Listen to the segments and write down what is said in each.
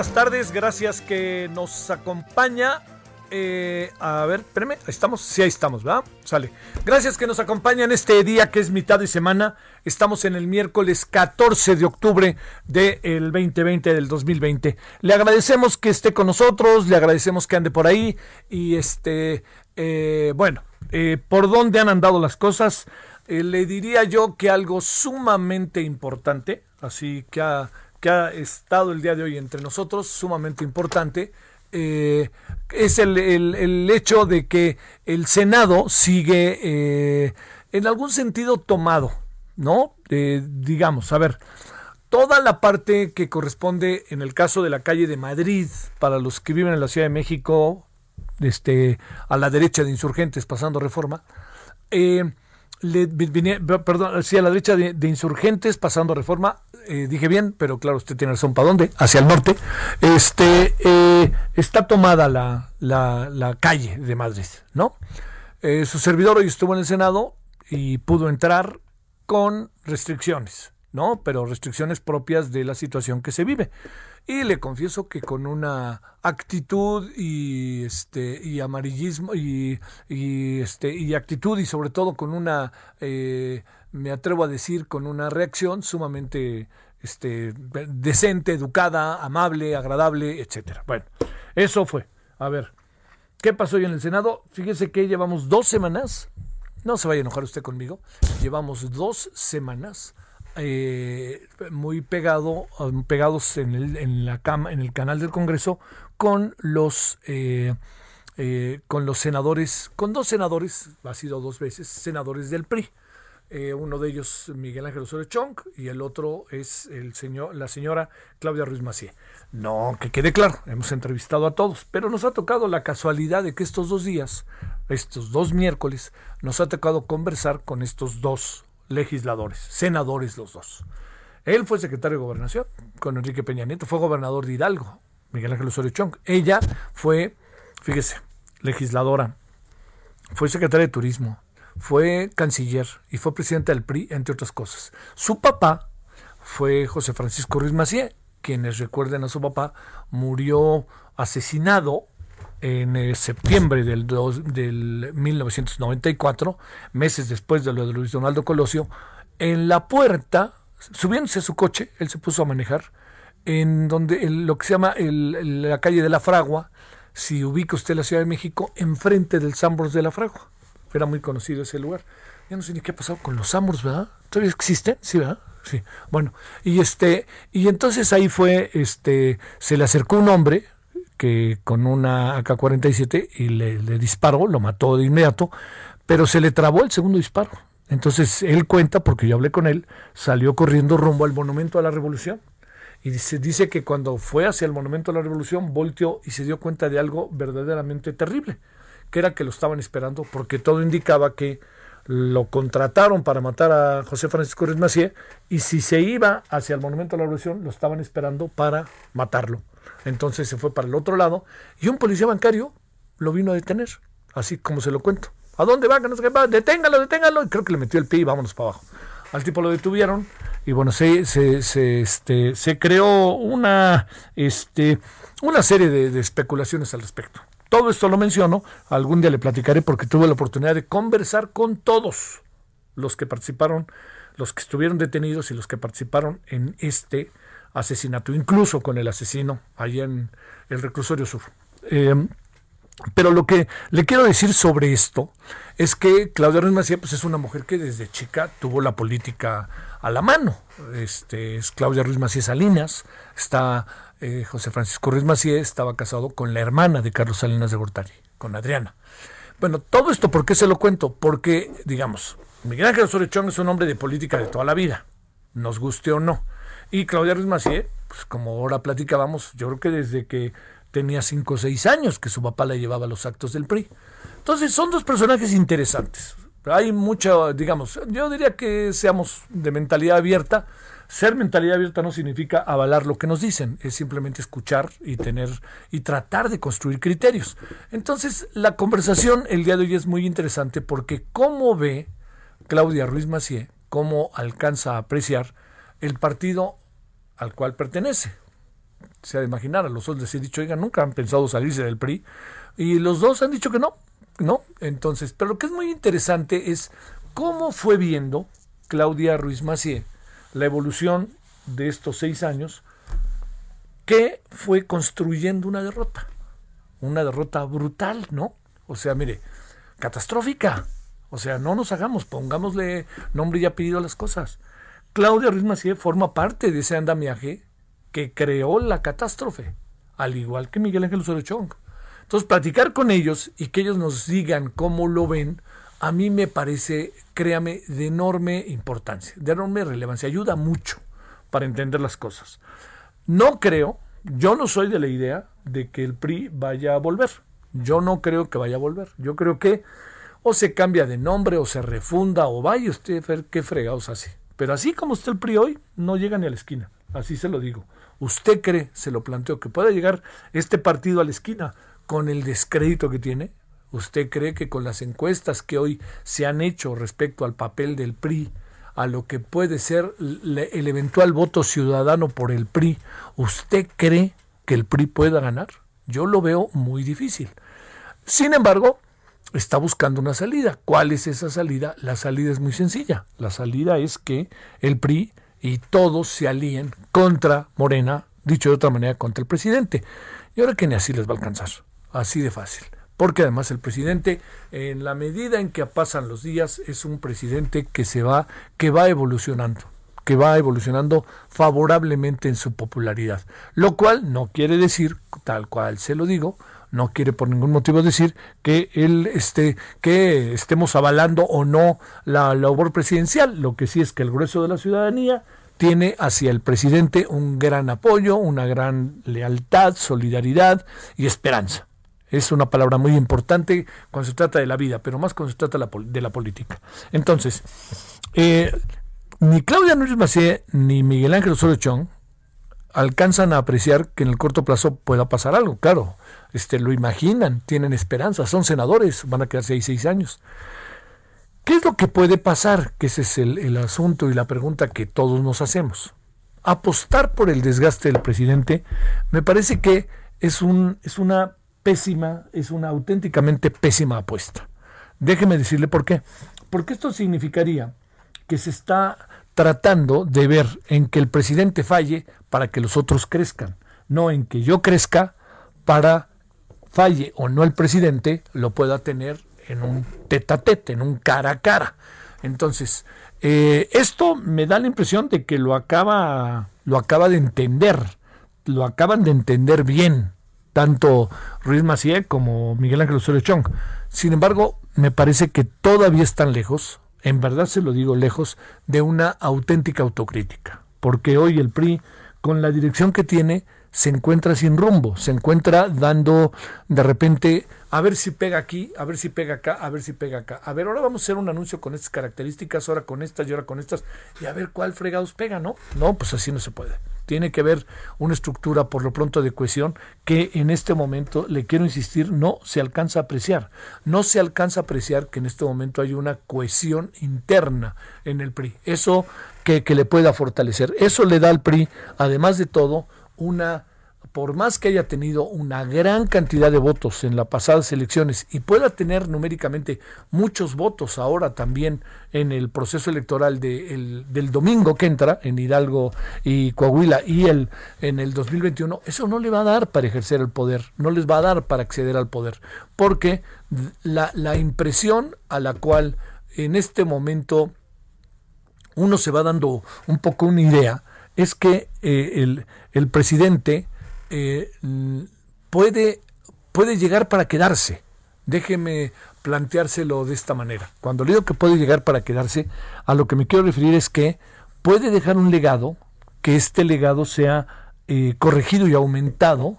Buenas tardes, gracias que nos acompaña. Eh, a ver, espérame, ahí estamos, sí, ahí estamos, ¿verdad? Sale. Gracias que nos acompaña en este día que es mitad de semana. Estamos en el miércoles 14 de octubre del 2020, del 2020. Le agradecemos que esté con nosotros, le agradecemos que ande por ahí y este, eh, bueno, eh, por dónde han andado las cosas. Le diría yo que algo sumamente importante, así que ha, que ha estado el día de hoy entre nosotros, sumamente importante, eh, es el, el- el hecho de que el Senado sigue eh, en algún sentido tomado, ¿no? Eh, digamos, a ver, toda la parte que corresponde en el caso de la calle de Madrid, para los que viven en la Ciudad de México, este, a la derecha de insurgentes pasando reforma, eh, le vi- vine- perdón, sí, a la derecha de, de insurgentes pasando reforma, eh, dije bien, pero claro, usted tiene razón, ¿para dónde? Hacia el norte. Este, eh, está tomada la, la, calle de Madrid, ¿no? Eh, su servidor hoy estuvo en el Senado y pudo entrar con restricciones, ¿no? Pero restricciones propias de la situación que se vive. Y le confieso que con una actitud y este y amarillismo y, y, este y actitud y sobre todo con una me atrevo a decir con una reacción sumamente este decente, educada, amable, agradable, etcétera. Bueno, eso fue. A ver, ¿qué pasó hoy en el Senado? Fíjese que llevamos dos semanas no se vaya a enojar usted conmigo. Llevamos dos semanas eh, muy pegado, pegados en el, en la cama, en el canal del Congreso con los eh, eh, con los senadores, con dos senadores, ha sido dos veces, senadores del PRI. Eh, uno de ellos Miguel Ángel Osorio Chong y el otro es el señor, la señora Claudia Ruiz Macié. No, que quede claro, hemos entrevistado a todos, pero nos ha tocado la casualidad de que estos dos días, estos dos miércoles, nos ha tocado conversar con estos dos legisladores, senadores los dos. Él fue secretario de Gobernación con Enrique Peña Nieto, fue gobernador de Hidalgo, Miguel Ángel Osorio Chong. Ella fue, fíjese, legisladora, fue secretaria de Turismo, fue canciller y fue presidente del PRI, entre otras cosas. Su papá fue José Francisco Ruiz Macié, quienes recuerden a su papá, murió asesinado en eh, septiembre del, dos- del 1994, meses después de lo de Luis Donaldo Colosio, en la puerta, subiéndose a su coche, él se puso a manejar, en donde lo que se llama el- la calle de la Fragua, si ubica usted la Ciudad de México, enfrente del Sambors de la Fragua. Era muy conocido ese lugar. Ya no sé ni qué ha pasado con los Sambors, ¿verdad? ¿Todavía existen? Sí, ¿verdad? Sí. Bueno, y este, y entonces ahí fue, este, se le acercó un hombre que con una AK-47 y le, le disparó, lo mató de inmediato, pero se le trabó el segundo disparo. Entonces él cuenta, porque yo hablé con él, salió corriendo rumbo al Monumento a la Revolución Y se dice que cuando fue hacia el Monumento a la Revolución, volteó y se dio cuenta de algo verdaderamente terrible, que era que lo estaban esperando, porque todo indicaba que lo contrataron para matar a José Francisco Ruiz Macié, y si se iba hacia el Monumento a la Revolución, lo estaban esperando para matarlo. Entonces se fue para el otro lado, y un policía bancario lo vino a detener, así como se lo cuento. ¿A dónde va? no sé qué Deténgalo, deténgalo. Y creo que le metió el pie y vámonos para abajo. Al tipo lo detuvieron y bueno, se, se, este, se creó una, este, una serie de especulaciones al respecto. Todo esto lo menciono, algún día le platicaré porque tuve la oportunidad de conversar con todos los que participaron, los que estuvieron detenidos y los que participaron en este asesinato, incluso con el asesino allá en el reclusorio sur. Eh, pero lo que le quiero decir sobre esto es que Claudia Ruiz Macía pues, es una mujer que desde chica tuvo la política a la mano. Este, es Claudia Ruiz Macía Salinas, está eh, José Francisco Ruiz Macía, estaba casado con la hermana de Carlos Salinas de Gortari, con Adriana. Bueno, todo esto, ¿por qué se lo cuento? Porque, digamos, Miguel Ángel Osorio Chong es un hombre de política de toda la vida, nos guste o no. Y Claudia Ruiz Macié, pues como ahora platicábamos, yo creo que desde que tenía cinco o seis años que su papá le llevaba los actos del PRI. Entonces son dos personajes interesantes. Hay mucha, digamos, yo diría que seamos de mentalidad abierta. Ser mentalidad abierta no significa avalar lo que nos dicen, es simplemente escuchar y tener y tratar de construir criterios. Entonces, la conversación el día de hoy es muy interesante porque cómo ve Claudia Ruiz Macié, cómo alcanza a apreciar el partido al cual pertenece se ha de imaginar, a los dos les he dicho, oigan, nunca han pensado salirse del PRI, y los dos han dicho que no, no. Entonces, pero lo que es muy interesante es cómo fue viendo Claudia Ruiz Macié la evolución de estos seis años que fue construyendo una derrota, una derrota brutal, ¿no? O sea, mire, catastrófica. O sea, no nos hagamos, pongámosle nombre y apellido a las cosas. Claudia Ruiz Macié forma parte de ese andamiaje que creó la catástrofe, al igual que Miguel Ángel Osorio Chong. Entonces, platicar con ellos y que ellos nos digan cómo lo ven, a mí me parece, créame, de enorme importancia, de enorme relevancia, ayuda mucho para entender las cosas. No creo, yo no soy de la idea de que el PRI vaya a volver. Yo no creo que vaya a volver. Yo creo que o se cambia de nombre o se refunda o vaya usted a ver qué fregados hace. Pero así como está el PRI hoy, no llega ni a la esquina. Así se lo digo. ¿Usted cree, se lo planteo, que pueda llegar este partido a la esquina con el descrédito que tiene? ¿Usted cree que con las encuestas que hoy se han hecho respecto al papel del PRI, a lo que puede ser el eventual voto ciudadano por el PRI, ¿usted cree que el PRI pueda ganar? Yo lo veo muy difícil. Sin embargo, está buscando una salida. ¿Cuál es esa salida? La salida es muy sencilla. La salida es que el PRI y todos se alíen contra Morena, dicho de otra manera, contra el presidente. Y ahora que ni así les va a alcanzar, así de fácil. Porque además el presidente, en la medida en que pasan los días, es un presidente que se va, que va evolucionando, que va evolucionando favorablemente en su popularidad. Lo cual no quiere decir, tal cual se lo digo, no quiere por ningún motivo decir que él esté, que estemos avalando o no la labor presidencial. Lo que sí es que el grueso de la ciudadanía tiene hacia el presidente un gran apoyo, una gran lealtad, solidaridad y esperanza. Es una palabra muy importante cuando se trata de la vida, pero más cuando se trata de la política. Entonces, eh, ni Claudia Núñez Macé ni Miguel Ángel Osorio alcanzan a apreciar que en el corto plazo pueda pasar algo. Claro, este, lo imaginan, tienen esperanza, son senadores, van a quedarse ahí seis años. ¿Qué es lo que puede pasar? Que ese es el, el asunto y la pregunta que todos nos hacemos. Apostar por el desgaste del presidente me parece que es, un, es una pésima, es una auténticamente pésima apuesta. Déjeme decirle por qué. Porque esto significaría que se está tratando de ver en que el presidente falle para que los otros crezcan, no en que yo crezca para falle o no el presidente, lo pueda tener en un tete a tete, en un cara a cara. Entonces, eh, esto me da la impresión de que lo acaba, lo acaba de entender, lo acaban de entender bien, tanto Ruiz Macié como Miguel Ángel Osorio Chong. Sin embargo, me parece que todavía están lejos, en verdad se lo digo lejos, de una auténtica autocrítica. Porque hoy el PRI con la dirección que tiene, se encuentra sin rumbo, se encuentra dando de repente a ver si pega aquí, a ver si pega acá, a ver si pega acá. A ver, ahora vamos a hacer un anuncio con estas características, ahora con estas y ahora con estas, y a ver cuál fregados pega, ¿no? No, pues así no se puede. Tiene que haber una estructura por lo pronto de cohesión que en este momento, le quiero insistir, no se alcanza a apreciar. No se alcanza a apreciar que en este momento hay una cohesión interna en el PRI. Eso que, que le pueda fortalecer. Eso le da al PRI, además de todo, una por más que haya tenido una gran cantidad de votos en las pasadas elecciones y pueda tener numéricamente muchos votos ahora también en el proceso electoral de, del domingo que entra en Hidalgo y Coahuila y el, en el 2021, eso no le va a dar para ejercer el poder, no les va a dar para acceder al poder, porque la, la impresión a la cual en este momento uno se va dando un poco una idea es que eh, el, el presidente eh, puede, puede llegar para quedarse. Déjeme planteárselo de esta manera. Cuando le digo que puede llegar para quedarse, a lo que me quiero referir es que puede dejar un legado, que este legado sea eh, corregido y aumentado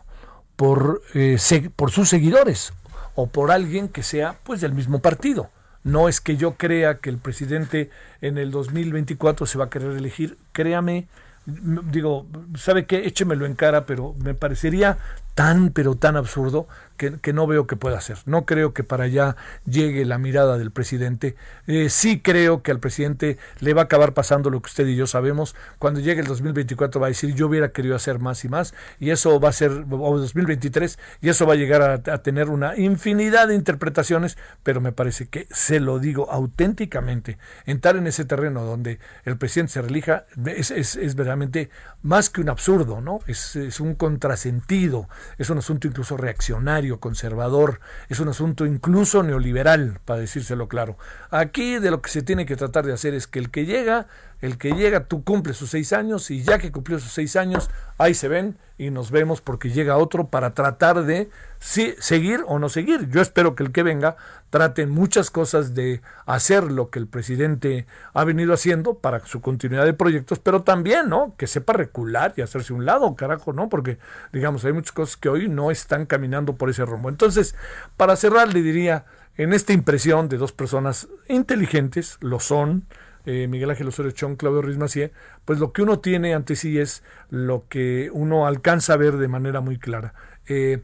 por, eh, por sus seguidores o por alguien que sea pues del mismo partido. No es que yo crea que el presidente en el 2024 se va a querer elegir, créame, digo, ¿sabe qué? Échemelo en cara, pero me parecería tan, pero tan absurdo que, no veo que pueda ser. No creo que para allá llegue la mirada del presidente. Eh, sí creo que al presidente le va a acabar pasando lo que usted y yo sabemos. Cuando llegue el 2024 va a decir yo hubiera querido hacer más y más y eso va a ser, o 2023, y eso va a llegar a, tener una infinidad de interpretaciones, pero me parece que se lo digo auténticamente. Entrar en ese terreno donde el presidente se relija es, es, es verdaderamente más que un absurdo, ¿no? Es, es un contrasentido es un asunto incluso reaccionario, conservador, es un asunto incluso neoliberal, para decírselo claro. Aquí de lo que se tiene que tratar de hacer es que el que llega, el que llega, tú cumples sus seis años y ya que cumplió sus seis años, ahí se ven y nos vemos porque llega otro para tratar de seguir o no seguir. Yo espero que el que venga trate muchas cosas de hacer lo que el presidente ha venido haciendo para su continuidad de proyectos, pero también, ¿no? Que sepa recular y hacerse un lado, carajo, ¿no? Porque, digamos, hay muchas cosas que hoy no están caminando por ese rumbo. Entonces, para cerrar, le diría, en esta impresión de dos personas inteligentes, lo son, eh, Miguel Ángel Osorio Chong, Claudio Ruiz Macié, pues lo que uno tiene ante sí es lo que uno alcanza a ver de manera muy clara. Eh,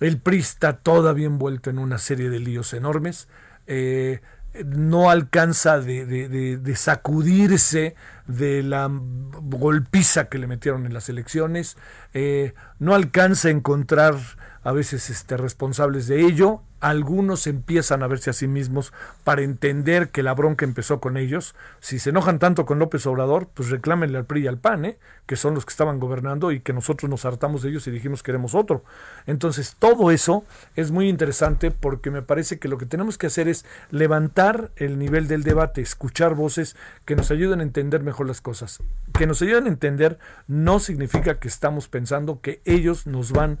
el PRI está todavía envuelto en una serie de líos enormes. Eh, no alcanza de, sacudirse de la golpiza que le metieron en las elecciones, no alcanza a encontrar a veces este, responsables de ello. Algunos empiezan a verse a sí mismos para entender que la bronca empezó con ellos. Si se enojan tanto con López Obrador, pues reclámenle al PRI y al PAN, ¿eh? que son los que estaban gobernando y que nosotros nos hartamos de ellos y dijimos queremos otro. Entonces, todo eso es muy interesante porque me parece que lo que tenemos que hacer es levantar el nivel del debate, escuchar voces que nos ayuden a entender mejor las cosas. Que nos ayuden a entender no significa que estamos pensando que ellos nos van a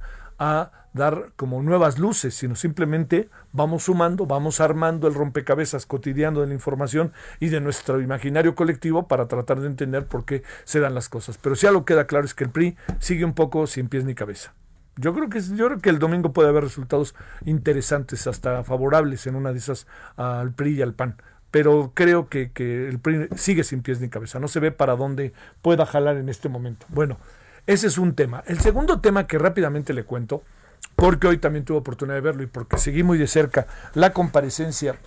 dar como nuevas luces, sino simplemente vamos sumando, vamos armando el rompecabezas cotidiano de la información y de nuestro imaginario colectivo para tratar de entender por qué se dan las cosas. Pero si algo queda claro es que el PRI sigue un poco sin pies ni cabeza. Yo creo que yo creo que el domingo puede haber resultados interesantes, hasta favorables en una de esas al PRI y al PAN pero creo que, que, el PRI sigue sin pies ni cabeza. No se ve para dónde pueda jalar en este momento. Bueno, ese es un tema. El segundo tema que rápidamente le cuento, porque hoy también tuve oportunidad de verlo y porque seguí muy de cerca la comparecencia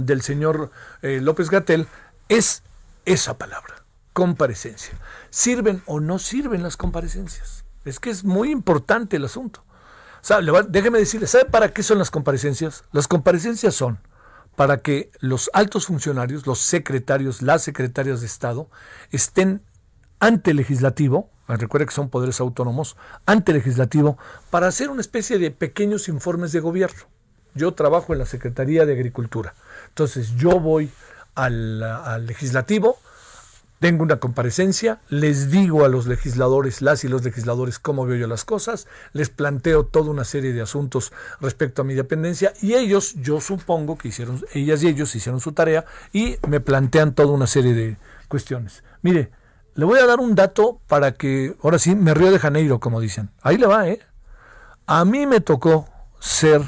del señor eh, López Gatel, es esa palabra, comparecencia. ¿Sirven o no sirven las comparecencias? Es que es muy importante el asunto. déjeme decirle, ¿sabe para qué son las comparecencias? Las comparecencias son para que los altos funcionarios, los secretarios, las secretarias de Estado, estén ante el legislativo, recuerde que son poderes autónomos, ante legislativo, para hacer una especie de pequeños informes de gobierno. Yo trabajo en la Secretaría de Agricultura. Entonces yo voy al, al legislativo, tengo una comparecencia, les digo a los legisladores, las y los legisladores cómo veo yo las cosas, les planteo toda una serie de asuntos respecto a mi dependencia y ellos, yo supongo que hicieron, ellas y ellos hicieron su tarea y me plantean toda una serie de cuestiones. Mire, le voy a dar un dato para que, ahora sí, me río de Janeiro, como dicen. Ahí le va, ¿eh? A mí me tocó ser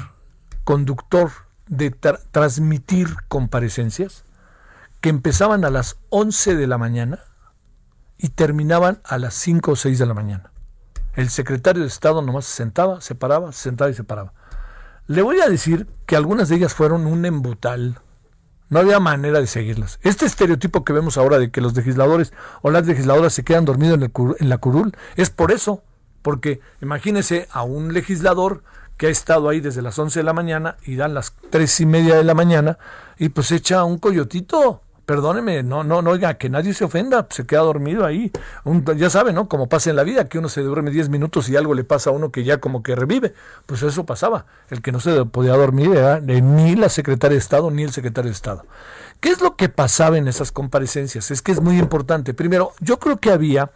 conductor de transmitir comparecencias que empezaban a las 11 de la mañana y terminaban a las 5 o 6 de la mañana. El secretario de Estado nomás se sentaba, se paraba, se sentaba y se paraba. Le voy a decir que algunas de ellas fueron un embutal. No había manera de seguirlas. Este estereotipo que vemos ahora de que los legisladores o las legisladoras se quedan dormidos en, en la curul es por eso. Porque imagínese a un legislador que ha estado ahí desde las 11 de la mañana y dan las tres y media de la mañana y pues echa un coyotito perdóneme, no, no, no, oiga, que nadie se ofenda, se queda dormido ahí. ya sabe, ¿no? Como pasa en la vida, que uno se duerme 10 minutos y algo le pasa a uno que ya como que revive. Pues eso pasaba. El que no se podía dormir era ni la secretaria de Estado ni el secretario de Estado. ¿Qué es lo que pasaba en esas comparecencias? Es que es muy importante. Primero, yo creo que había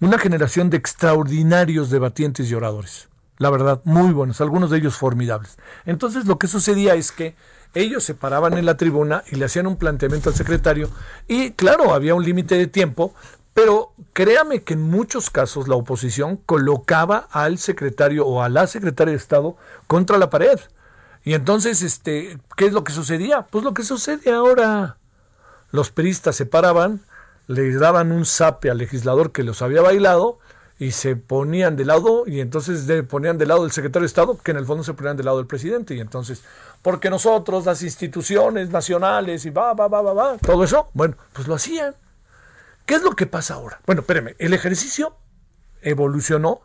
una generación de extraordinarios debatientes y oradores. La verdad, muy buenos, algunos de ellos formidables. Entonces lo que sucedía es que ellos se paraban en la tribuna y le hacían un planteamiento al secretario y claro, había un límite de tiempo, pero créame que en muchos casos la oposición colocaba al secretario o a la secretaria de Estado contra la pared. Y entonces, este, ¿qué es lo que sucedía? Pues lo que sucede ahora. Los peristas se paraban, le daban un zape al legislador que los había bailado y se ponían de lado y entonces de, ponían de lado del secretario de Estado, que en el fondo se ponían del lado del presidente. Y entonces, porque nosotros, las instituciones nacionales y va, va, va, va, va, todo eso, bueno, pues lo hacían. ¿Qué es lo que pasa ahora? Bueno, espéreme, el ejercicio evolucionó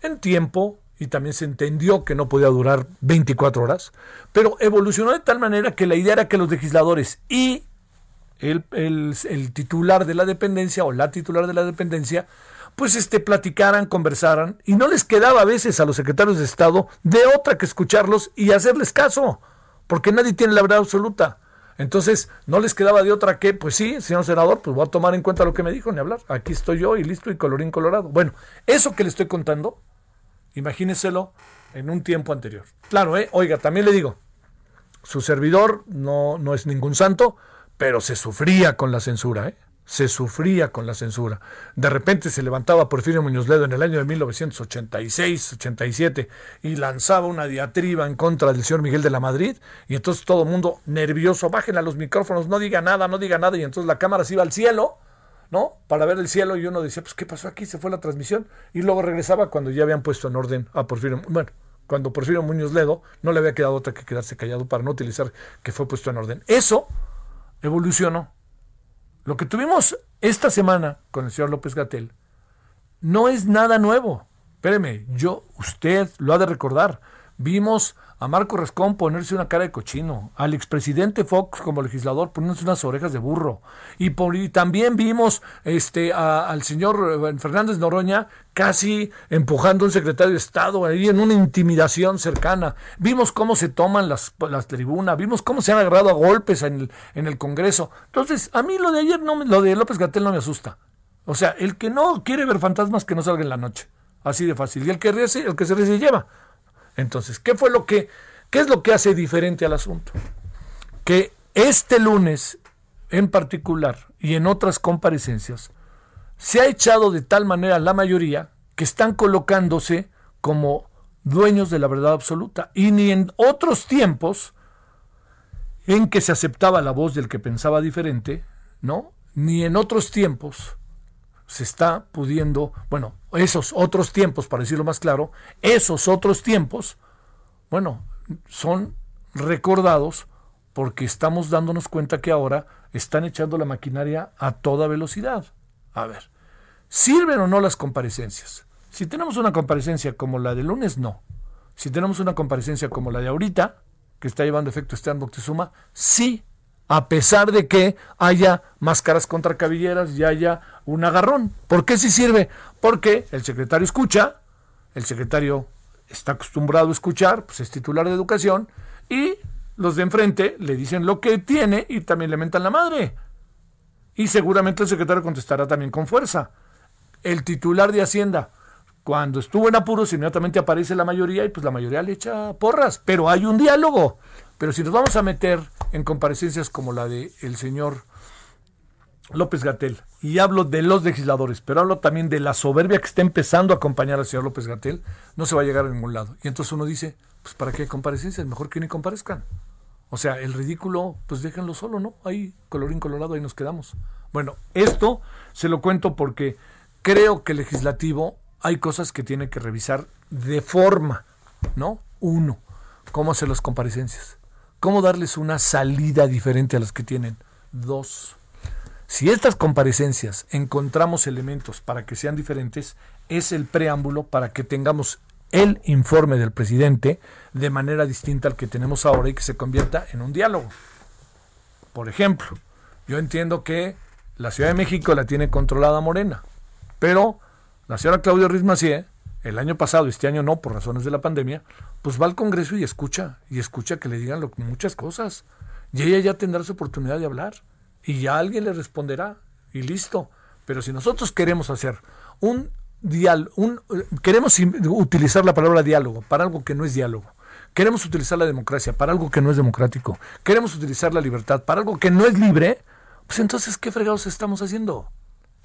en tiempo y también se entendió que no podía durar 24 horas, pero evolucionó de tal manera que la idea era que los legisladores y el, el titular de la dependencia o la titular de la dependencia pues este, platicaran, conversaran, y no les quedaba a veces a los secretarios de Estado de otra que escucharlos y hacerles caso, porque nadie tiene la verdad absoluta. Entonces, no les quedaba de otra que, pues sí, señor senador, pues voy a tomar en cuenta lo que me dijo, ni hablar. Aquí estoy yo y listo y colorín colorado. Bueno, eso que le estoy contando, imagíneselo en un tiempo anterior. Claro, ¿eh? Oiga, también le digo, su servidor no, no es ningún santo, pero se sufría con la censura, ¿eh? Se sufría con la censura. De repente se levantaba Porfirio Muñoz Ledo en el año de 1986-87 y lanzaba una diatriba en contra del señor Miguel de la Madrid y entonces todo el mundo nervioso, bajen a los micrófonos, no diga nada, no diga nada y entonces la cámara se iba al cielo, ¿no? Para ver el cielo y uno decía, pues ¿qué pasó aquí? Se fue la transmisión y luego regresaba cuando ya habían puesto en orden a Porfirio, bueno, cuando Porfirio Muñoz Ledo no le había quedado otra que quedarse callado para no utilizar que fue puesto en orden. Eso evolucionó lo que tuvimos esta semana con el señor López Gatel no es nada nuevo. Espéreme, yo, usted lo ha de recordar. Vimos a Marco Rascón ponerse una cara de cochino, al expresidente Fox como legislador ponerse unas orejas de burro, y, también vimos este, al señor eh, Fernández Noroña casi empujando a un secretario de Estado ahí en una intimidación cercana. Vimos cómo se toman las, las tribunas, vimos cómo se han agarrado a golpes en el, en el Congreso. Entonces, a mí lo de ayer, no, lo de López Gatel no me asusta. O sea, el que no quiere ver fantasmas que no salga en la noche. Así de fácil. Y el que, el que se ríe lleva. Entonces, ¿qué fue lo que, qué es lo que hace diferente al asunto? Que este lunes en particular y en otras comparecencias se ha echado de tal manera la mayoría que están colocándose como dueños de la verdad absoluta. Y ni en otros tiempos en que se aceptaba la voz del que pensaba diferente, ¿no? Ni en otros tiempos se está pudiendo, bueno, esos otros tiempos, para decirlo más claro, esos otros tiempos, bueno, son recordados porque estamos dándonos cuenta que ahora están echando la maquinaria a toda velocidad. A ver, ¿sirven o no las comparecencias? Si tenemos una comparecencia como la de lunes, no. Si tenemos una comparecencia como la de ahorita, que está llevando efecto Esteban Moctezuma, sí a pesar de que haya máscaras contra cabilleras y haya un agarrón. ¿Por qué sí sirve? Porque el secretario escucha, el secretario está acostumbrado a escuchar, pues es titular de educación, y los de enfrente le dicen lo que tiene y también le mentan la madre. Y seguramente el secretario contestará también con fuerza. El titular de Hacienda, cuando estuvo en apuros, inmediatamente aparece la mayoría y pues la mayoría le echa porras, pero hay un diálogo. Pero si nos vamos a meter en comparecencias como la de el señor López Gatel, y hablo de los legisladores, pero hablo también de la soberbia que está empezando a acompañar al señor López Gatel, no se va a llegar a ningún lado. Y entonces uno dice, pues ¿para qué comparecencias? Mejor que ni comparezcan. O sea, el ridículo, pues déjenlo solo, ¿no? Ahí, colorín colorado, ahí nos quedamos. Bueno, esto se lo cuento porque creo que legislativo hay cosas que tiene que revisar de forma, ¿no? Uno, cómo hacer las comparecencias. Cómo darles una salida diferente a las que tienen. Dos, si estas comparecencias encontramos elementos para que sean diferentes, es el preámbulo para que tengamos el informe del presidente de manera distinta al que tenemos ahora y que se convierta en un diálogo. Por ejemplo, yo entiendo que la Ciudad de México la tiene controlada Morena, pero la señora Claudia Ruiz el año pasado, este año no, por razones de la pandemia, pues va al Congreso y escucha, y escucha que le digan muchas cosas. Y ella ya tendrá su oportunidad de hablar y ya alguien le responderá y listo. Pero si nosotros queremos hacer un diálogo, un, queremos utilizar la palabra diálogo para algo que no es diálogo, queremos utilizar la democracia para algo que no es democrático, queremos utilizar la libertad para algo que no es libre, pues entonces, ¿qué fregados estamos haciendo?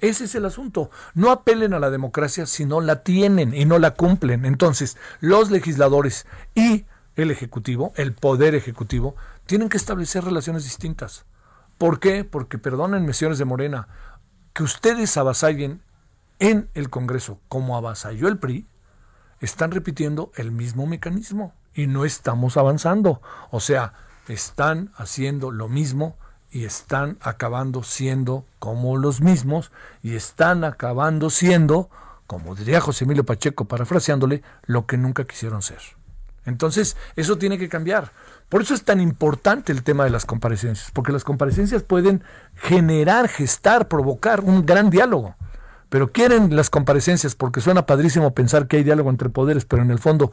Ese es el asunto. No apelen a la democracia si no la tienen y no la cumplen. Entonces, los legisladores y el Ejecutivo, el Poder Ejecutivo, tienen que establecer relaciones distintas. ¿Por qué? Porque, perdónenme, señores de Morena, que ustedes avasallen en el Congreso como avasalló el PRI, están repitiendo el mismo mecanismo y no estamos avanzando. O sea, están haciendo lo mismo y están acabando siendo como los mismos y están acabando siendo, como diría José Emilio Pacheco parafraseándole, lo que nunca quisieron ser. Entonces, eso tiene que cambiar. Por eso es tan importante el tema de las comparecencias, porque las comparecencias pueden generar, gestar, provocar un gran diálogo. Pero quieren las comparecencias porque suena padrísimo pensar que hay diálogo entre poderes, pero en el fondo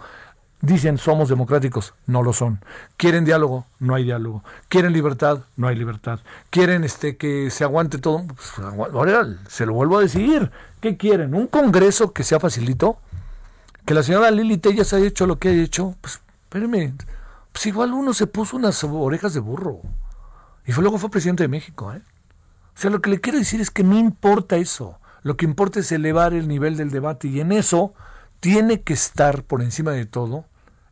dicen somos democráticos, no lo son. Quieren diálogo, no hay diálogo. Quieren libertad, no hay libertad. Quieren este que se aguante todo, pues, se lo vuelvo a decir. ¿Qué quieren? ¿Un congreso que sea facilito? Que la señora Lili Tellas haya hecho lo que ha hecho, pues espérenme, pues igual uno se puso unas orejas de burro. Y fue, luego fue presidente de México. ¿eh? O sea, lo que le quiero decir es que no importa eso. Lo que importa es elevar el nivel del debate. Y en eso tiene que estar por encima de todo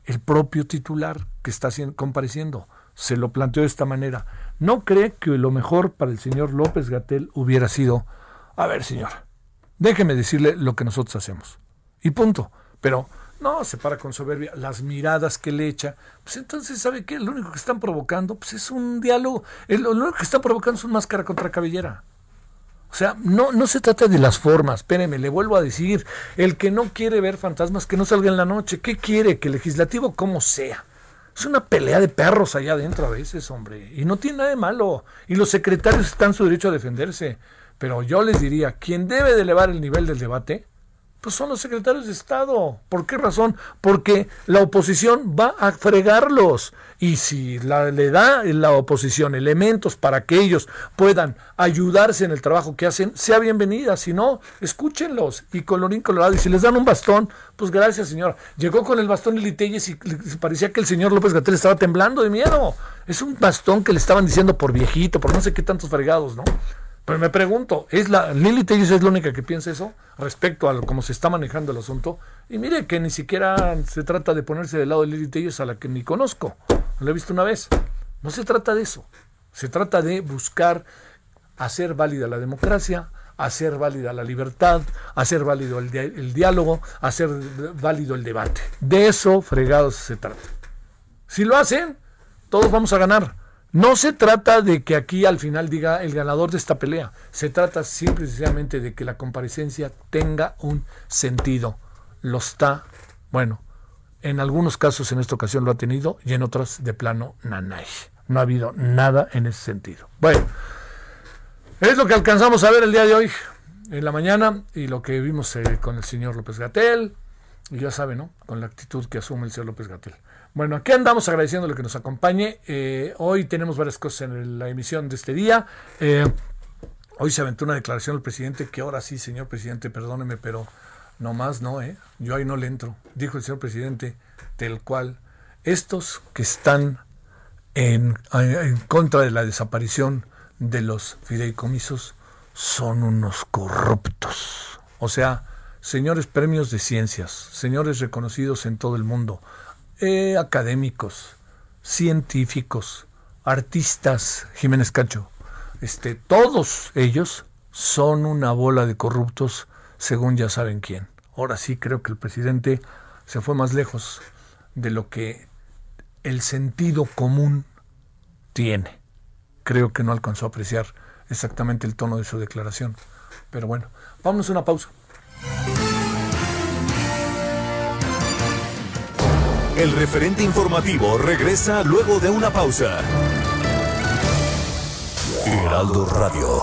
el propio titular que está compareciendo. Se lo planteó de esta manera. ¿No cree que lo mejor para el señor López Gatel hubiera sido, a ver, señor, déjeme decirle lo que nosotros hacemos? Y punto. Pero no, se para con soberbia, las miradas que le echa. Pues entonces, ¿sabe qué? Lo único que están provocando pues es un diálogo. Lo único que están provocando es un máscara contra cabellera. O sea, no, no se trata de las formas. Espéreme, le vuelvo a decir. El que no quiere ver fantasmas, que no salga en la noche. ¿Qué quiere? Que el legislativo como sea. Es una pelea de perros allá adentro a veces, hombre. Y no tiene nada de malo. Y los secretarios están en su derecho a defenderse. Pero yo les diría, quien debe de elevar el nivel del debate pues son los secretarios de Estado. ¿Por qué razón? Porque la oposición va a fregarlos. Y si la, le da la oposición elementos para que ellos puedan ayudarse en el trabajo que hacen, sea bienvenida. Si no, escúchenlos. Y colorín colorado. Y si les dan un bastón, pues gracias, señor. Llegó con el bastón Telles y parecía que el señor López Gatel estaba temblando de miedo. Es un bastón que le estaban diciendo por viejito, por no sé qué tantos fregados, ¿no? Pero me pregunto, ¿es la Lili Tellis es la única que piensa eso respecto a cómo se está manejando el asunto? Y mire que ni siquiera se trata de ponerse del lado de Lili Tellis a la que ni conozco, lo he visto una vez. No se trata de eso. Se trata de buscar hacer válida la democracia, hacer válida la libertad, hacer válido el, el diálogo, hacer válido el debate. De eso fregados se trata. Si lo hacen, todos vamos a ganar. No se trata de que aquí al final diga el ganador de esta pelea. Se trata simple y sencillamente de que la comparecencia tenga un sentido. Lo está, bueno, en algunos casos en esta ocasión lo ha tenido y en otros de plano nanay. No ha habido nada en ese sentido. Bueno, es lo que alcanzamos a ver el día de hoy, en la mañana, y lo que vimos eh, con el señor López Gatel, y ya sabe, ¿no? Con la actitud que asume el señor López Gatel. Bueno, aquí andamos agradeciendo lo que nos acompañe. Eh, hoy tenemos varias cosas en la emisión de este día. Eh, hoy se aventó una declaración del presidente que ahora sí, señor presidente, perdóneme, pero no más no, ¿eh? Yo ahí no le entro. Dijo el señor presidente, del cual estos que están en, en contra de la desaparición de los fideicomisos son unos corruptos. O sea, señores premios de ciencias, señores reconocidos en todo el mundo, eh, académicos, científicos, artistas, Jiménez Cacho, este, todos ellos son una bola de corruptos, según ya saben quién. Ahora sí creo que el presidente se fue más lejos de lo que el sentido común tiene. Creo que no alcanzó a apreciar exactamente el tono de su declaración. Pero bueno, vámonos a una pausa. El referente informativo regresa luego de una pausa. Heraldo Radio.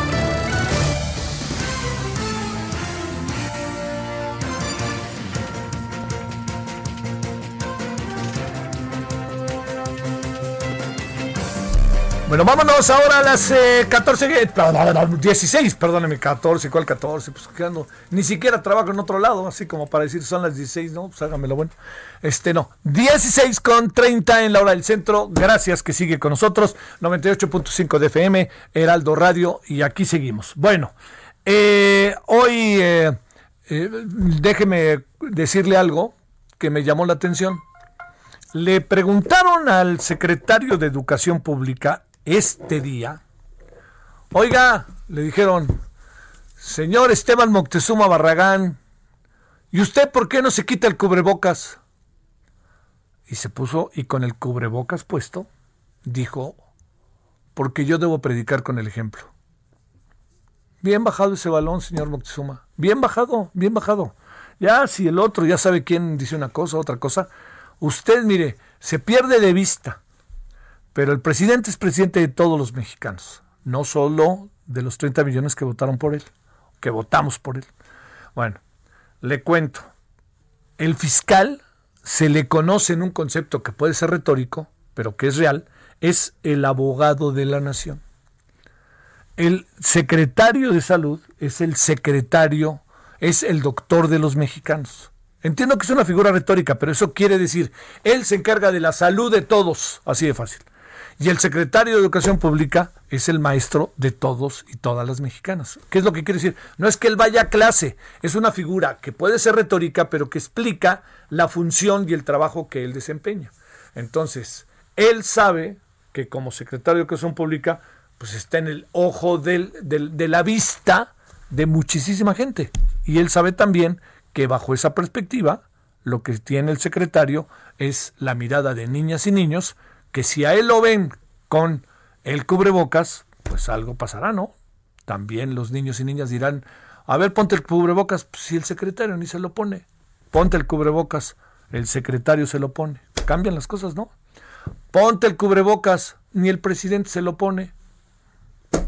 Bueno, vámonos ahora a las 14, eh, 16, perdóneme, 14, ¿cuál 14? Pues quedando, ni siquiera trabajo en otro lado, así como para decir son las 16, no, pues hágamelo bueno. Este no, 16 con 30 en la hora del centro, gracias que sigue con nosotros, 98.5 de FM, Heraldo Radio, y aquí seguimos. Bueno, eh, hoy eh, déjeme decirle algo que me llamó la atención. Le preguntaron al secretario de Educación Pública este día, oiga, le dijeron, señor Esteban Moctezuma Barragán, ¿y usted por qué no se quita el cubrebocas? Y se puso, y con el cubrebocas puesto, dijo, porque yo debo predicar con el ejemplo. Bien bajado ese balón, señor Moctezuma. Bien bajado, bien bajado. Ya si el otro ya sabe quién dice una cosa, otra cosa, usted mire, se pierde de vista pero el presidente es presidente de todos los mexicanos, no solo de los 30 millones que votaron por él, que votamos por él. Bueno, le cuento. El fiscal se le conoce en un concepto que puede ser retórico, pero que es real, es el abogado de la nación. El secretario de salud es el secretario, es el doctor de los mexicanos. Entiendo que es una figura retórica, pero eso quiere decir, él se encarga de la salud de todos, así de fácil. Y el secretario de Educación Pública es el maestro de todos y todas las mexicanas. ¿Qué es lo que quiere decir? No es que él vaya a clase, es una figura que puede ser retórica, pero que explica la función y el trabajo que él desempeña. Entonces, él sabe que como secretario de Educación Pública, pues está en el ojo de la vista de muchísima gente. Y él sabe también que bajo esa perspectiva, lo que tiene el secretario es la mirada de niñas y niños que si a él lo ven con el cubrebocas, pues algo pasará, ¿no? También los niños y niñas dirán, a ver, ponte el cubrebocas, pues, si el secretario ni se lo pone, ponte el cubrebocas, el secretario se lo pone. Cambian las cosas, ¿no? Ponte el cubrebocas, ni el presidente se lo pone.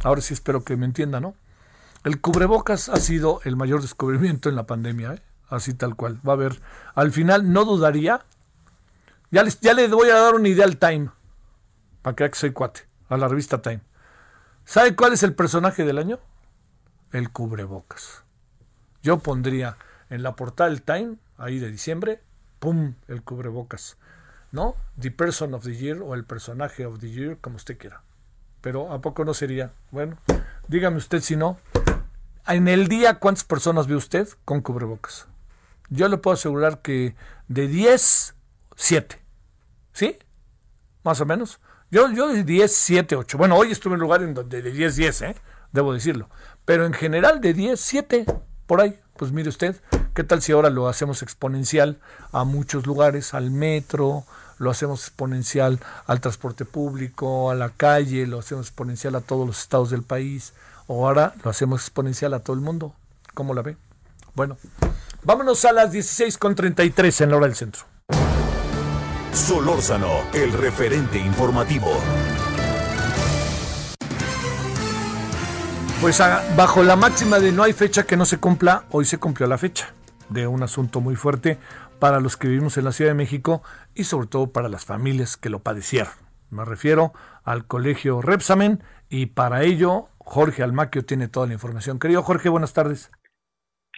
Ahora sí espero que me entienda, ¿no? El cubrebocas ha sido el mayor descubrimiento en la pandemia, ¿eh? así tal cual. Va a haber, al final no dudaría ya les, ya voy a dar una idea al Time. Para que que soy cuate. A la revista Time. ¿Sabe cuál es el personaje del año? El cubrebocas. Yo pondría en la portada del Time, ahí de diciembre, ¡pum! El cubrebocas. ¿No? The Person of the Year o el personaje of the Year, como usted quiera. Pero ¿a poco no sería? Bueno, dígame usted si no. En el día, ¿cuántas personas ve usted con cubrebocas? Yo le puedo asegurar que de 10, 7. ¿Sí? Más o menos. Yo, yo de 10, 7, 8. Bueno, hoy estuve en un lugar en donde de 10, 10, ¿eh? Debo decirlo. Pero en general de 10, 7, por ahí. Pues mire usted, ¿qué tal si ahora lo hacemos exponencial a muchos lugares, al metro, lo hacemos exponencial al transporte público, a la calle, lo hacemos exponencial a todos los estados del país, o ahora lo hacemos exponencial a todo el mundo? ¿Cómo la ve? Bueno, vámonos a las 16.33 en la hora del centro. Solórzano, el referente informativo. Pues bajo la máxima de no hay fecha que no se cumpla, hoy se cumplió la fecha de un asunto muy fuerte para los que vivimos en la Ciudad de México y sobre todo para las familias que lo padecieron. Me refiero al colegio Repsamen y para ello Jorge Almaquio tiene toda la información. Querido Jorge, buenas tardes.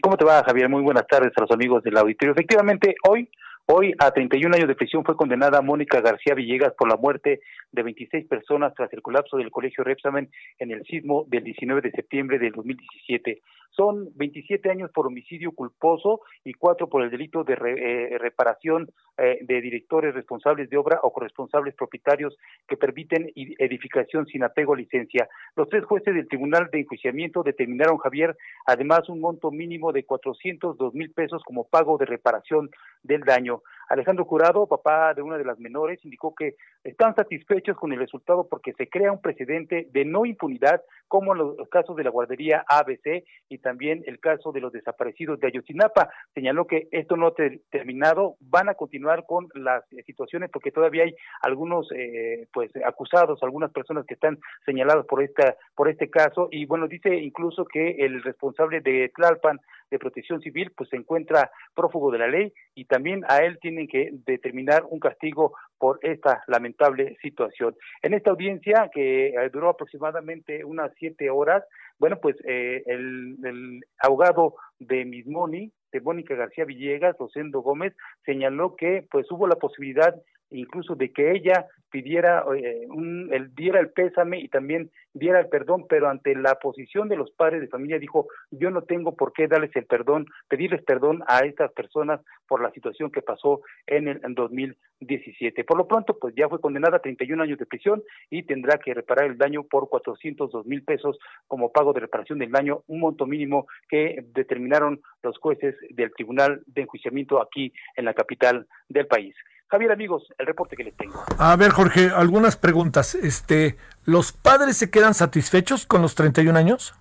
¿Cómo te va, Javier? Muy buenas tardes a los amigos del auditorio. Efectivamente, hoy Hoy, a 31 años de prisión, fue condenada Mónica García Villegas por la muerte de 26 personas tras el colapso del colegio Repsamen en el sismo del 19 de septiembre del 2017. Son 27 años por homicidio culposo y cuatro por el delito de eh, reparación eh, de directores responsables de obra o corresponsables propietarios que permiten edificación sin apego a licencia. Los tres jueces del Tribunal de Enjuiciamiento determinaron, Javier, además un monto mínimo de 402 mil pesos como pago de reparación del daño. Alejandro Curado, papá de una de las menores, indicó que están satisfechos con el resultado porque se crea un precedente de no impunidad, como los casos de la guardería ABC y también el caso de los desaparecidos de Ayotzinapa. Señaló que esto no ha terminado, van a continuar con las situaciones porque todavía hay algunos eh, pues acusados, algunas personas que están señaladas por esta por este caso y bueno dice incluso que el responsable de Tlalpan de Protección Civil pues se encuentra prófugo de la ley y también a él tienen que determinar un castigo por esta lamentable situación. En esta audiencia, que eh, duró aproximadamente unas siete horas, bueno, pues eh, el, el abogado de Mismoni, de Mónica García Villegas, Rosendo Gómez, señaló que pues hubo la posibilidad incluso de que ella pidiera, eh, un, el, diera el pésame y también diera el perdón, pero ante la posición de los padres de familia dijo, yo no tengo por qué darles el perdón, pedirles perdón a estas personas por la situación que pasó en el en 2017. Por lo pronto, pues ya fue condenada a 31 años de prisión y tendrá que reparar el daño por 402 mil pesos como pago de reparación del daño, un monto mínimo que determinaron los jueces del Tribunal de Enjuiciamiento aquí en la capital del país. Javier, amigos, el reporte que les tengo. A ver, Jorge, algunas preguntas. Este, ¿Los padres se quedan satisfechos con los 31 años?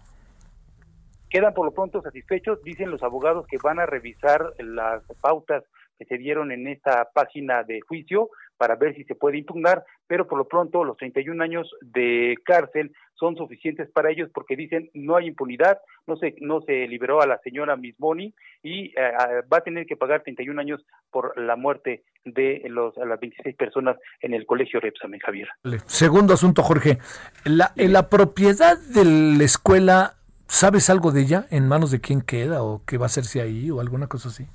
Quedan por lo pronto satisfechos, dicen los abogados que van a revisar las pautas que se dieron en esta página de juicio para ver si se puede impugnar, pero por lo pronto los 31 años de cárcel son suficientes para ellos porque dicen no hay impunidad, no se no se liberó a la señora Misboni y eh, va a tener que pagar 31 años por la muerte de los a las 26 personas en el colegio Repsamen, Javier. Segundo asunto, Jorge, la, la propiedad de la escuela, ¿sabes algo de ella? ¿En manos de quién queda o qué va a hacerse ahí o alguna cosa así?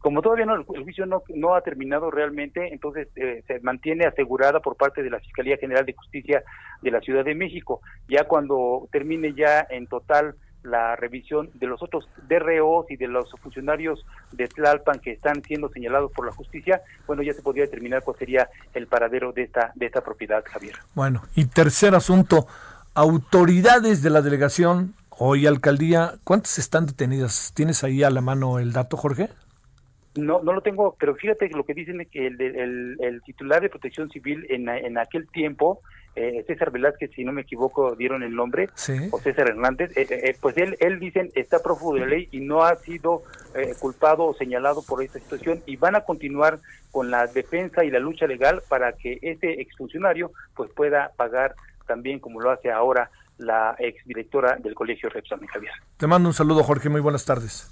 Como todavía no, el juicio no, ha terminado realmente, entonces eh, se mantiene asegurada por parte de la Fiscalía General de Justicia de la Ciudad de México. Ya cuando termine ya en total la revisión de los otros DROs y de los funcionarios de Tlalpan que están siendo señalados por la justicia, bueno, ya se podría determinar cuál sería el paradero de esta de esta propiedad, Javier. Bueno, y tercer asunto, autoridades de la delegación hoy alcaldía, ¿cuántas están detenidas? ¿Tienes ahí a la mano el dato, Jorge? No, no lo tengo, pero fíjate lo que dicen que el, el, titular de Protección Civil en, en aquel tiempo, eh, César Velázquez, si no me equivoco, dieron el nombre, o César Hernández, eh, eh, pues él, él dicen está prófugo de ley y no ha sido culpado o señalado por esta situación y van a continuar con la defensa y la lucha legal para que ese exfuncionario pues pueda pagar también como lo hace ahora la exdirectora del colegio Repsol, Javier. Te mando un saludo, Jorge, muy buenas tardes.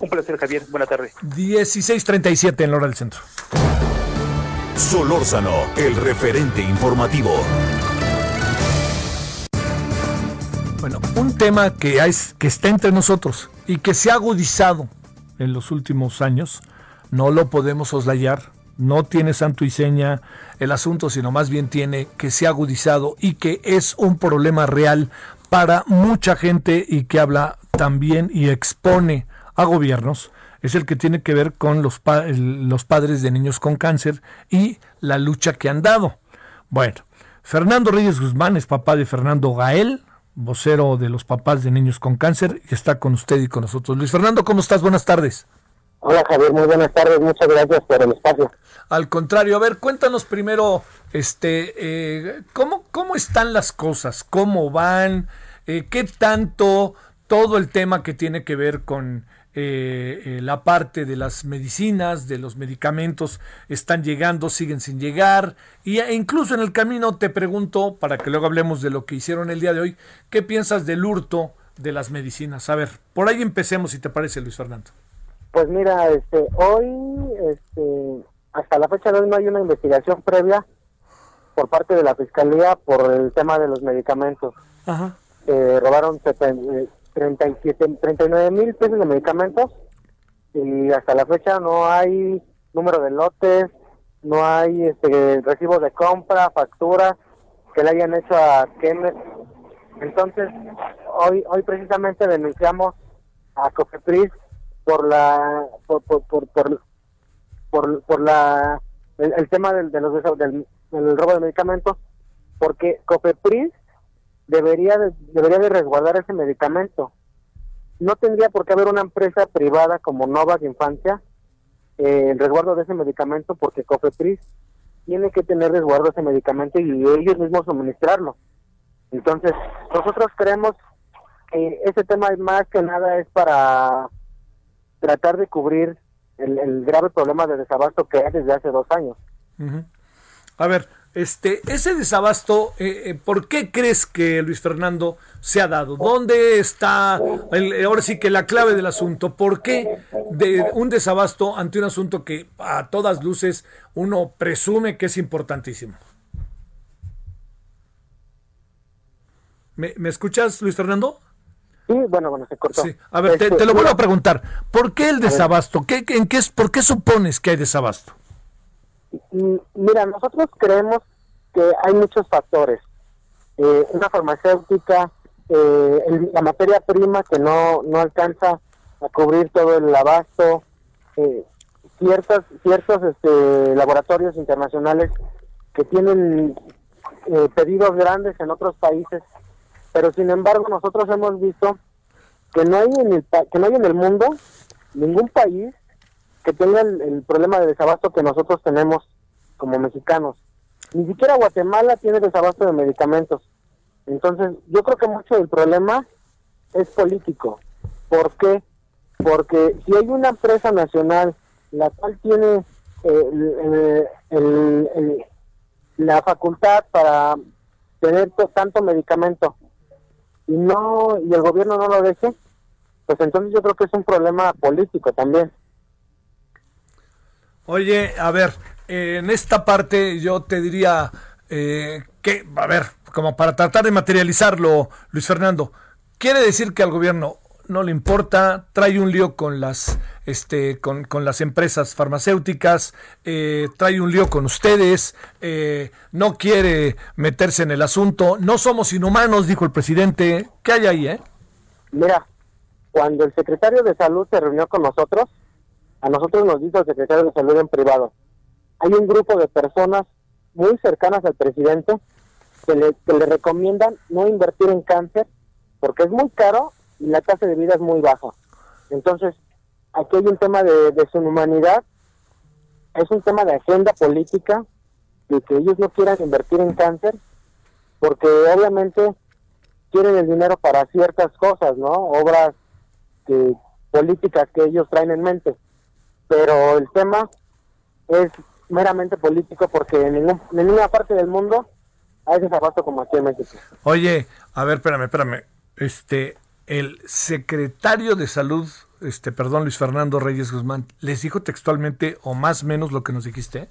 Un placer, Javier. Buena tarde. 16:37 en la hora del centro. Solórzano, el referente informativo. Bueno, un tema que, es, que está entre nosotros y que se ha agudizado en los últimos años, no lo podemos soslayar, no tiene santo y seña el asunto, sino más bien tiene que se ha agudizado y que es un problema real para mucha gente y que habla también y expone a gobiernos es el que tiene que ver con los, los padres de niños con cáncer y la lucha que han dado. Bueno, Fernando Reyes Guzmán es papá de Fernando Gael, vocero de los papás de niños con cáncer, y está con usted y con nosotros. Luis Fernando, ¿cómo estás? Buenas tardes. Hola Javier, muy buenas tardes, muchas gracias por el espacio. Al contrario, a ver, cuéntanos primero, este, eh, ¿cómo, ¿cómo están las cosas? ¿Cómo van? Eh, ¿Qué tanto todo el tema que tiene que ver con eh, eh, la parte de las medicinas, de los medicamentos, están llegando, siguen sin llegar. Y e incluso en el camino te pregunto, para que luego hablemos de lo que hicieron el día de hoy, ¿qué piensas del hurto de las medicinas? A ver, por ahí empecemos, si te parece, Luis Fernando. Pues mira, este, hoy, este, hasta la fecha de hoy no hay una investigación previa por parte de la fiscalía por el tema de los medicamentos. Ajá. Eh, robaron 37, 39 mil pesos de medicamentos y hasta la fecha no hay número de lotes, no hay este recibo de compra, factura que le hayan hecho a Kemet. Entonces, hoy hoy precisamente denunciamos a Cofepris por la por por por por, por, la el, tema del, de los del, del robo de medicamentos porque Cofepris debería de, debería de resguardar ese medicamento. No tendría por qué haber una empresa privada como Novak Infancia eh, resguardo de ese medicamento porque Cofepris tiene que tener resguardo ese medicamento y ellos mismos suministrarlo. Entonces, nosotros creemos que ese tema más que nada es para tratar de cubrir el, grave problema de desabasto que hay desde hace dos años. A ver, este, ese desabasto, eh, eh, ¿por qué crees que Luis Fernando se ha dado? ¿Dónde está ahora sí que la clave del asunto? ¿Por qué de un desabasto ante un asunto que a todas luces uno presume que es importantísimo? ¿Me, escuchas, Luis Fernando? Sí, bueno, bueno, se cortó. A ver, te, este, lo vuelvo a preguntar. ¿Por qué el desabasto? ¿Qué, en qué, ¿Por qué supones que hay desabasto? Mira, nosotros creemos que hay muchos factores. Eh, una farmacéutica, eh, la materia prima que no, no alcanza a cubrir todo el abasto, eh, ciertos, ciertos este, laboratorios internacionales que tienen eh, pedidos grandes en otros países, pero sin embargo nosotros hemos visto que no hay en el, que no hay en el mundo ningún país que tengan el, problema de desabasto que nosotros tenemos como mexicanos. Ni siquiera Guatemala tiene desabasto de medicamentos. Entonces, yo creo que mucho del problema es político. ¿Por qué? Porque si hay una empresa nacional la cual tiene eh, la facultad para tener tanto medicamento y no y el gobierno no lo deje, pues entonces yo creo que es un problema político también. Oye, a ver, en esta parte yo te diría eh, que, a ver, como para tratar de materializarlo, Luis Fernando, quiere decir que al gobierno no le importa, trae un lío con las, este, con, las empresas farmacéuticas, eh, trae un lío con ustedes, eh, no quiere meterse en el asunto, no somos inhumanos, dijo el presidente. ¿Qué hay ahí, eh? Mira, cuando el secretario de salud se reunió con nosotros, a nosotros nos dijo el secretario de salud en privado, hay un grupo de personas muy cercanas al presidente que le, recomiendan no invertir en cáncer porque es muy caro y la tasa de vida es muy baja. Entonces, aquí hay un tema de, de su humanidad, es un tema de agenda política, de que ellos no quieran invertir en cáncer, porque obviamente quieren el dinero para ciertas cosas, ¿no? Obras que, políticas que ellos traen en mente. Pero el tema es meramente político porque en, ninguna parte del mundo hay desabasto como aquí en México. Oye, a ver, espérame, espérame. Este, el secretario de salud, este, perdón, Luis Fernando Reyes Guzmán, ¿les dijo textualmente o más o menos lo que nos dijiste?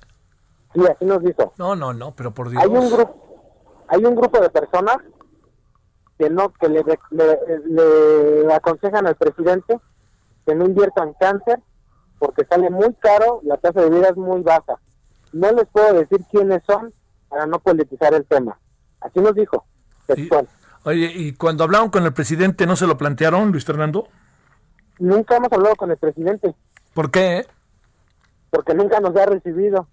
Sí, así nos dijo. No, no, no, pero por Dios. Hay un grupo, hay un grupo de personas que no, que le, le, aconsejan al presidente que no invierta en cáncer porque sale muy caro, la tasa de vida es muy baja. No les puedo decir quiénes son para no politizar el tema. Así nos dijo. Textual. oye, ¿y cuando hablaron con el presidente no se lo plantearon, Luis Fernando? Nunca hemos hablado con el presidente. ¿Por qué? Porque nunca nos ha recibido.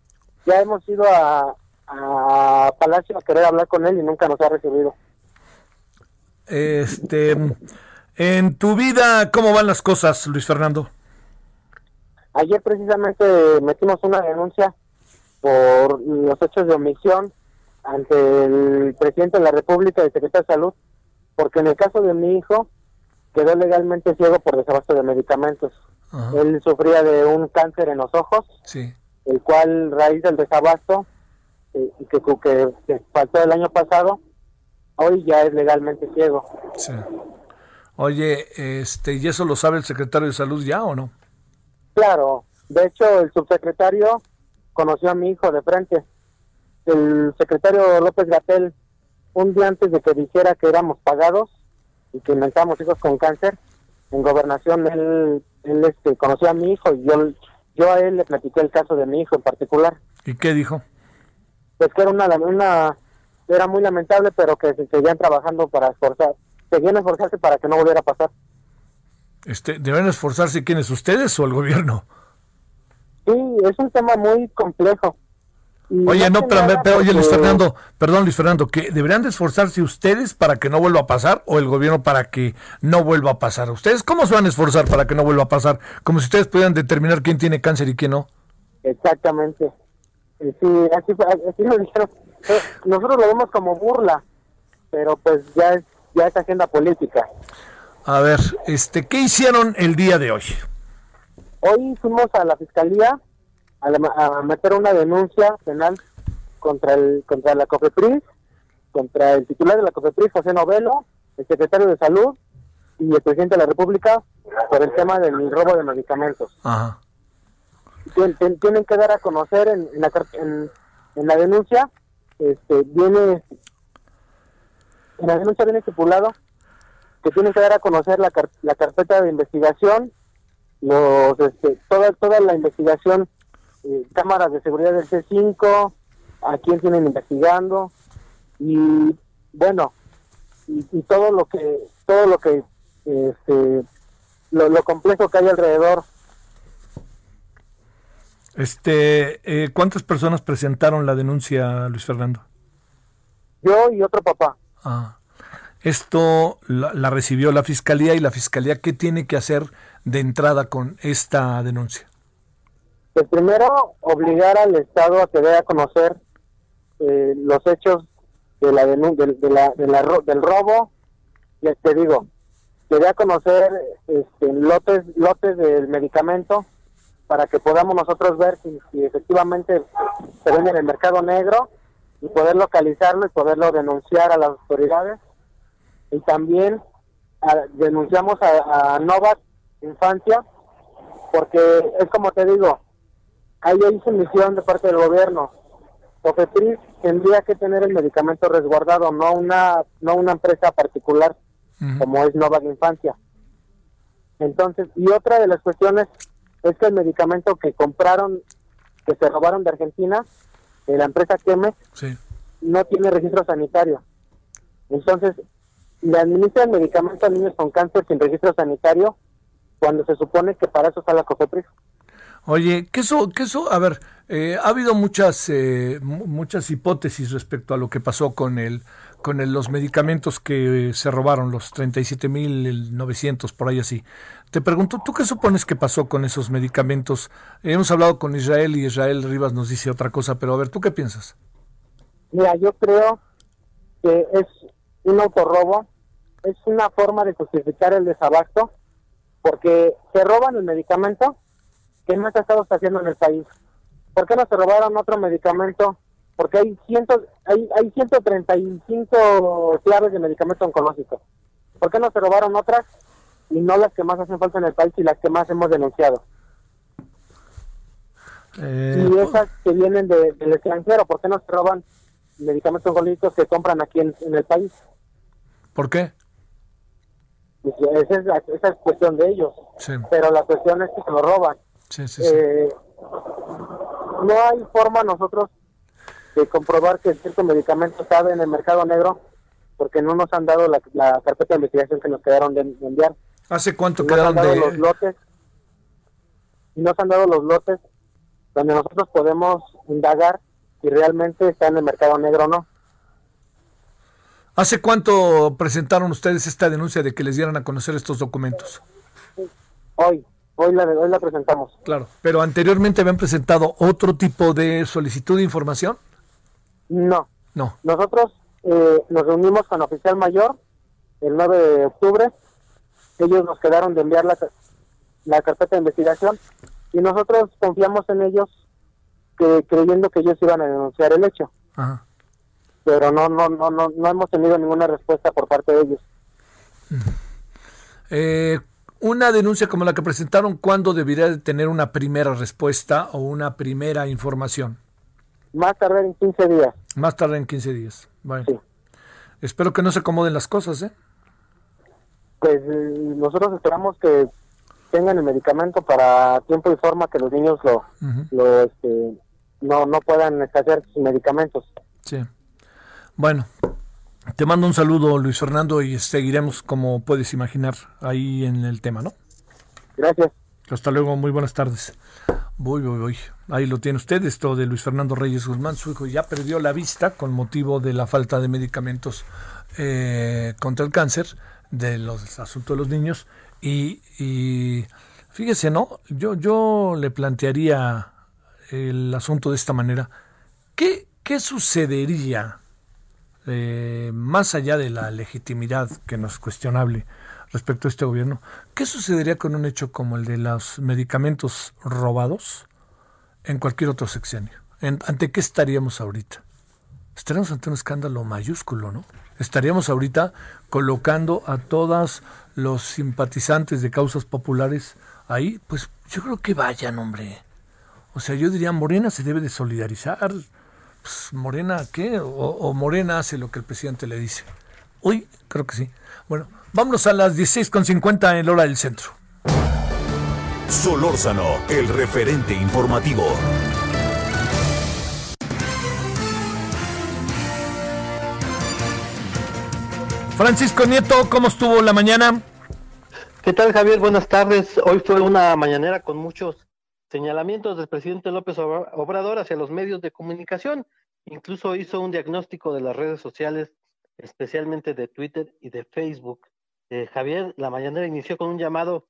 Ya hemos ido a, a Palacio a querer hablar con él y nunca nos ha recibido. Este, en tu vida, ¿cómo van las cosas, Luis Fernando? Ayer precisamente metimos una denuncia por los hechos de omisión ante el presidente de la República y el secretario de Salud, porque en el caso de mi hijo, quedó legalmente ciego por desabasto de medicamentos. Ajá. Él sufría de un cáncer en los ojos, Sí. el cual raíz del desabasto eh, y que, que, que faltó el año pasado, hoy ya es legalmente ciego. Sí. Oye, este, ¿y eso lo sabe el secretario de Salud ya o no? Claro, de hecho el subsecretario conoció a mi hijo de frente. El secretario López Gatel, un día antes de que dijera que éramos pagados y que inventamos hijos con cáncer, en gobernación él, él este, conoció a mi hijo y yo, yo a él le platiqué el caso de mi hijo en particular. ¿Y qué dijo? Pues que era una, una era muy lamentable, pero que se seguían trabajando para esforzar, seguían esforzarse para que no volviera a pasar. Este, ¿Deben esforzarse quiénes, ustedes o el gobierno? Sí, es un tema muy complejo. Y Oye, no, pero, nada pero, oye, Luis Fernando, perdón, Luis Fernando, que deberían de esforzarse ustedes para que no vuelva a pasar o el gobierno para que no vuelva a pasar. ¿Ustedes cómo se van a esforzar para que no vuelva a pasar? Como si ustedes pudieran determinar quién tiene cáncer y quién no. Exactamente. Y Sí, así, así lo dijeron. Eh, Nosotros lo vemos como burla, pero pues ya es, ya es agenda política. A ver, este, ¿qué hicieron el día de hoy? Hoy fuimos a la fiscalía a, la- a meter una denuncia penal contra el contra la COFEPRIS, contra el titular de la COFEPRIS, José Novelo, el secretario de Salud y el presidente de la República por el tema del robo de medicamentos. Ajá. Tien- tien- tienen que dar a conocer en, en la, en, en la denuncia, este, viene, en la denuncia viene estipulado que tienen que dar a conocer la, car- la carpeta de investigación, los, este, toda, toda la investigación, eh, cámaras de seguridad del C5, a quién tienen investigando, y bueno, y, y todo lo que, todo lo que, este, lo, lo complejo que hay alrededor Este, eh, ¿cuántas personas presentaron la denuncia, Luis Fernando? yo y otro papá. Ah. Esto la, recibió la fiscalía y la fiscalía qué tiene que hacer de entrada con esta denuncia. Pues primero, obligar al Estado a que dé a conocer eh, los hechos de la, del robo. Ya te digo, que dé a conocer este, lotes, lotes del medicamento para que podamos nosotros ver si, si efectivamente se vende en el mercado negro y poder localizarlo y poderlo denunciar a las autoridades. Y también a- denunciamos a, a Novak Infancia porque es como te digo, ahí hay sumisión de parte del gobierno. Cofepris tendría que tener el medicamento resguardado, no una no una empresa particular como es Novak Infancia. Entonces, y otra de las cuestiones es que el medicamento que compraron, que se robaron de Argentina, de la empresa Chemex, Sí. no tiene registro sanitario. Entonces, le administran medicamento a niños con cáncer sin registro sanitario cuando se supone que para eso está la COFEPRIS. Oye, que eso, que eso, a ver, eh, ha habido muchas, eh, mu- muchas hipótesis respecto a lo que pasó con el, con el- los medicamentos que eh, se robaron, los 37.900 por ahí así. Te pregunto, ¿tú qué supones que pasó con esos medicamentos? hemos hablado con Israel y Israel Rivas nos dice otra cosa, pero a ver, ¿tú qué piensas? Mira, yo creo que es un autorrobo, es una forma de justificar el desabasto, porque se roban el medicamento que más estado haciendo en el país. ¿Por qué no se robaron otro medicamento? Porque hay cientos, hay, hay 135 claves de medicamento oncológico. ¿Por qué no se robaron otras y no las que más hacen falta en el país y las que más hemos denunciado? Eh, y esas que vienen de- del extranjero, ¿por qué no se roban medicamentos oncológicos que compran aquí en, en el país? ¿Por qué? Pues, esa, es la- esa es cuestión de ellos, Sí, pero la cuestión es que se lo roban. sí, sí. Eh, no hay forma nosotros de comprobar que cierto medicamento estaba en el mercado negro porque no nos han dado la, la carpeta de investigación que nos quedaron de, de enviar. ¿Hace cuánto nos han quedaron dado los de...? lotes y nos han dado los lotes donde nosotros podemos indagar si realmente está en el mercado negro o no. ¿Hace cuánto presentaron ustedes esta denuncia de que les dieran a conocer estos documentos? Hoy, hoy la, hoy la presentamos. Claro. Pero anteriormente habían presentado otro tipo de solicitud de información. No, No. nosotros eh, nos reunimos con oficial mayor el 9 de octubre ellos nos quedaron de enviar la, la carpeta de investigación y nosotros confiamos en ellos que creyendo que ellos iban a denunciar el hecho. Pero no, no, no, no, no hemos tenido ninguna respuesta por parte de ellos. Eh, una denuncia como la que presentaron, ¿cuándo debería de tener una primera respuesta o una primera información? Más tarde en 15 días. Más tarde en 15 días. Bueno. Espero que no se acomoden las cosas, ¿eh? Pues eh, nosotros esperamos que tengan el medicamento para tiempo y forma que los niños lo, lo este, no, no puedan escasear sus medicamentos. Sí. Bueno, te mando un saludo, Luis Fernando, y seguiremos, como puedes imaginar, ahí en el tema, ¿no? Gracias. Hasta luego, muy buenas tardes. Voy, voy, voy. Ahí lo tiene usted, esto de Luis Fernando Reyes Guzmán. Su hijo ya perdió la vista con motivo de la falta de medicamentos eh, contra el cáncer, de los asuntos de los niños. Y, y fíjese, ¿no? Yo, yo le plantearía el asunto de esta manera. ¿Qué, qué sucedería, eh, más allá de la legitimidad que no es cuestionable respecto a este gobierno, qué sucedería con un hecho como el de los medicamentos robados en cualquier otro sexenio? ¿Ante qué estaríamos ahorita? Estaríamos ante un escándalo mayúsculo, ¿no? Estaríamos ahorita colocando a todos los simpatizantes de causas populares ahí, pues yo creo que vayan, hombre. O sea, yo diría, Morena se debe de solidarizar. Pues, Morena, ¿qué? O, Morena hace lo que el presidente le dice. Hoy creo que sí. Bueno, vámonos a las 16.50 en la hora del centro. Solórzano, el referente informativo. Francisco Nieto, ¿cómo estuvo la mañana? ¿Qué tal, Javier? Buenas tardes. Hoy fue una mañanera con muchos señalamientos del presidente López Obrador hacia los medios de comunicación. Incluso hizo un diagnóstico de las redes sociales, especialmente de Twitter y de Facebook. Eh, Javier, la mañanera inició con un llamado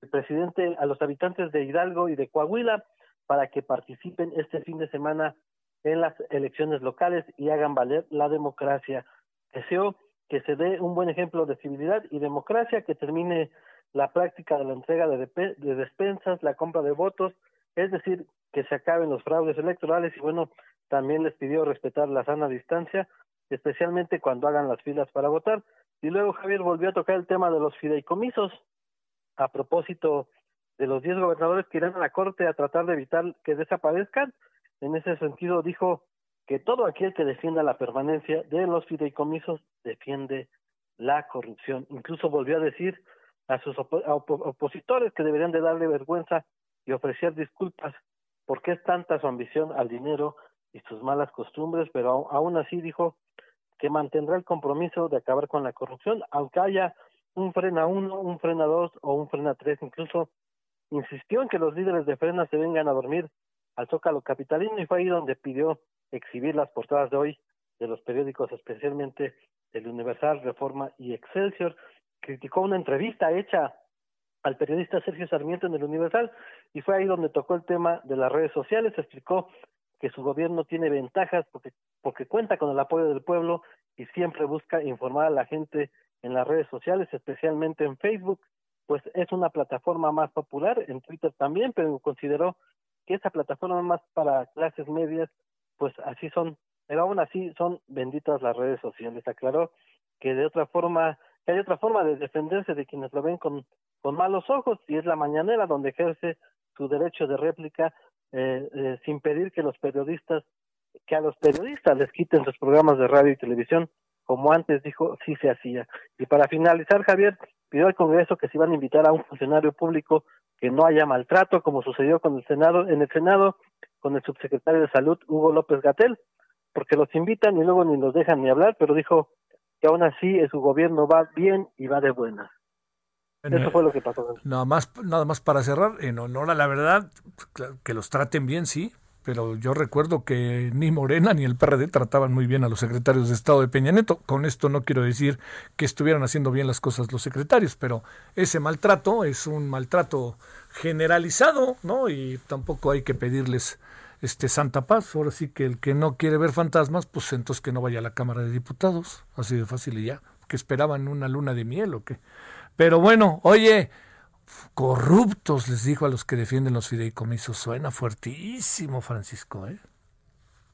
del presidente a los habitantes de Hidalgo y de Coahuila para que participen este fin de semana en las elecciones locales y hagan valer la democracia. Deseó que se dé un buen ejemplo de civilidad y democracia, que termine la práctica de la entrega de, de despensas, la compra de votos, es decir, que se acaben los fraudes electorales y bueno, también les pidió respetar la sana distancia, especialmente cuando hagan las filas para votar. Y luego Javier volvió a tocar el tema de los fideicomisos a propósito de los 10 gobernadores que irán a la Corte a tratar de evitar que desaparezcan. En ese sentido dijo que todo aquel que defienda la permanencia de los fideicomisos defiende la corrupción. Incluso volvió a decir a sus opositores que deberían de darle vergüenza y ofrecer disculpas porque es tanta su ambición al dinero y sus malas costumbres, pero aún así dijo que mantendrá el compromiso de acabar con la corrupción, aunque haya un frena uno, un frena dos o un frena tres, incluso insistió en que los líderes de frena se vengan a dormir al Zócalo Capitalino y fue ahí donde pidió exhibir las portadas de hoy de los periódicos, especialmente el Universal, Reforma y Excelsior, criticó una entrevista hecha al periodista Sergio Sarmiento en el Universal y fue ahí donde tocó el tema de las redes sociales, explicó que su gobierno tiene ventajas porque, porque cuenta con el apoyo del pueblo y siempre busca informar a la gente en las redes sociales, especialmente en Facebook, pues es una plataforma más popular, en Twitter también, pero consideró que esa plataforma más para clases medias, pues así son, pero aún así son benditas las redes sociales. Aclaró que de otra forma que hay otra forma de defenderse de quienes lo ven con, malos ojos y es la mañanera donde ejerce su derecho de réplica eh, eh, sin pedir que los periodistas, que a los periodistas les quiten sus programas de radio y televisión, como antes dijo, sí se hacía. Y para finalizar, Javier, pidió al Congreso que se iban a invitar a un funcionario público que no haya maltrato, como sucedió con el Senado, en el Senado, con el subsecretario de Salud, Hugo López Gatel, porque los invitan y luego ni los dejan ni hablar, pero dijo, que aún así su gobierno va bien y va de buena. Eso fue lo que pasó. Nada más, nada más para cerrar, en honor a la verdad, que los traten bien, sí, pero yo recuerdo que ni Morena ni el PRD trataban muy bien a los secretarios de Estado de Peña Neto. Con esto no quiero decir que estuvieran haciendo bien las cosas los secretarios, pero ese maltrato es un maltrato generalizado, ¿no? Y tampoco hay que pedirles este Santa Paz. Ahora sí que el que no quiere ver fantasmas, pues entonces que no vaya a la Cámara de Diputados, así de fácil y ya. Que esperaban una luna de miel o qué. Pero bueno, oye, corruptos les dijo a los que defienden los fideicomisos. Suena fuertísimo, Francisco, ¿eh?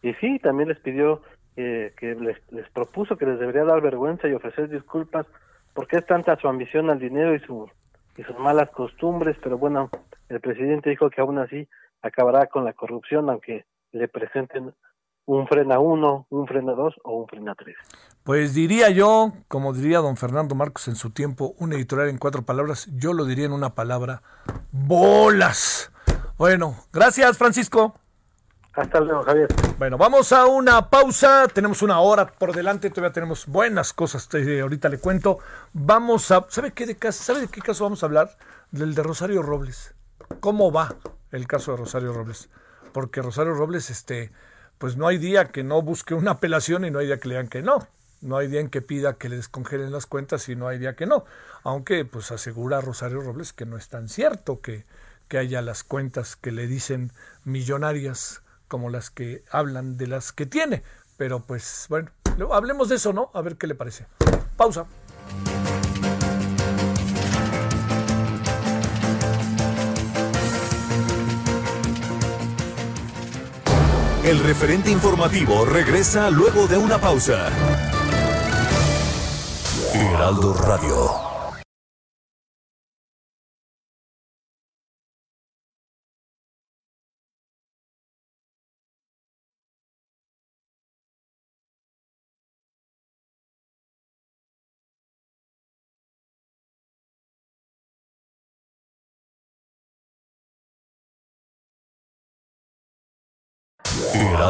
Y sí, también les pidió eh, que les, propuso que les debería dar vergüenza y ofrecer disculpas porque es tanta su ambición al dinero y, su, y sus malas costumbres, pero bueno, el presidente dijo que aún así acabará con la corrupción, aunque le presenten un frena uno, un frena dos o un frena tres. Pues diría yo, como diría don Fernando Marcos en su tiempo, un editorial en cuatro palabras, yo lo diría en una palabra, bolas. Bueno, gracias Francisco. Hasta luego, Javier. Bueno, vamos a una pausa. Tenemos una hora por delante. Todavía tenemos buenas cosas. ahorita le cuento. Vamos a. ¿Sabe qué de caso? ¿Sabe de qué caso vamos a hablar? Del de Rosario Robles. ¿Cómo va el caso de Rosario Robles? Porque Rosario Robles, este, pues no hay día que no busque una apelación y no hay día que le digan que no. No hay día en que pida que le descongelen las cuentas y no hay día que no. Aunque, pues asegura Rosario Robles que no es tan cierto que, que haya las cuentas que le dicen millonarias como las que hablan de las que tiene. Pero pues bueno, hablemos de eso, ¿no? A ver qué le parece. Pausa. El referente informativo regresa luego de una pausa. Heraldo Radio.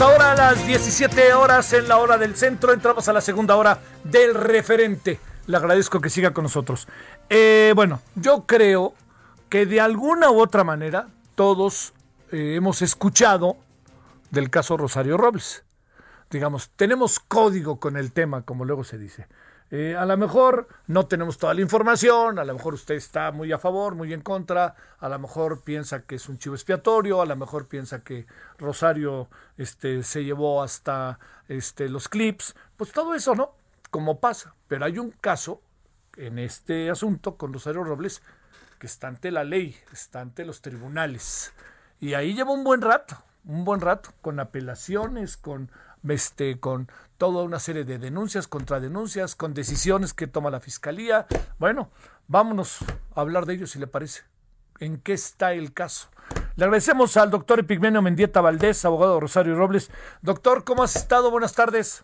Ahora a las 17 horas en la hora del centro. Entramos a la segunda hora del referente. Le agradezco que siga con nosotros. Eh, bueno, yo creo que de alguna u otra manera todos eh, hemos escuchado del caso Rosario Robles. Digamos, tenemos código con el tema, como luego se dice. Eh, a lo mejor no tenemos toda la información, a lo mejor usted está muy a favor, muy en contra, a lo mejor piensa que es un chivo expiatorio, a lo mejor piensa que Rosario este, se llevó hasta este, los clips, pues todo eso, ¿no? Como pasa. Pero hay un caso en este asunto con Rosario Robles que está ante la ley, está ante los tribunales. Y ahí lleva un buen rato, un buen rato, con apelaciones, con este, con toda una serie de denuncias, contradenuncias, con decisiones que toma la fiscalía. Bueno, vámonos a hablar de ello si le parece. ¿En qué está el caso? Le agradecemos al doctor Epigmenio Mendieta Valdés, abogado Rosario Robles. Doctor, ¿cómo has estado? Buenas tardes.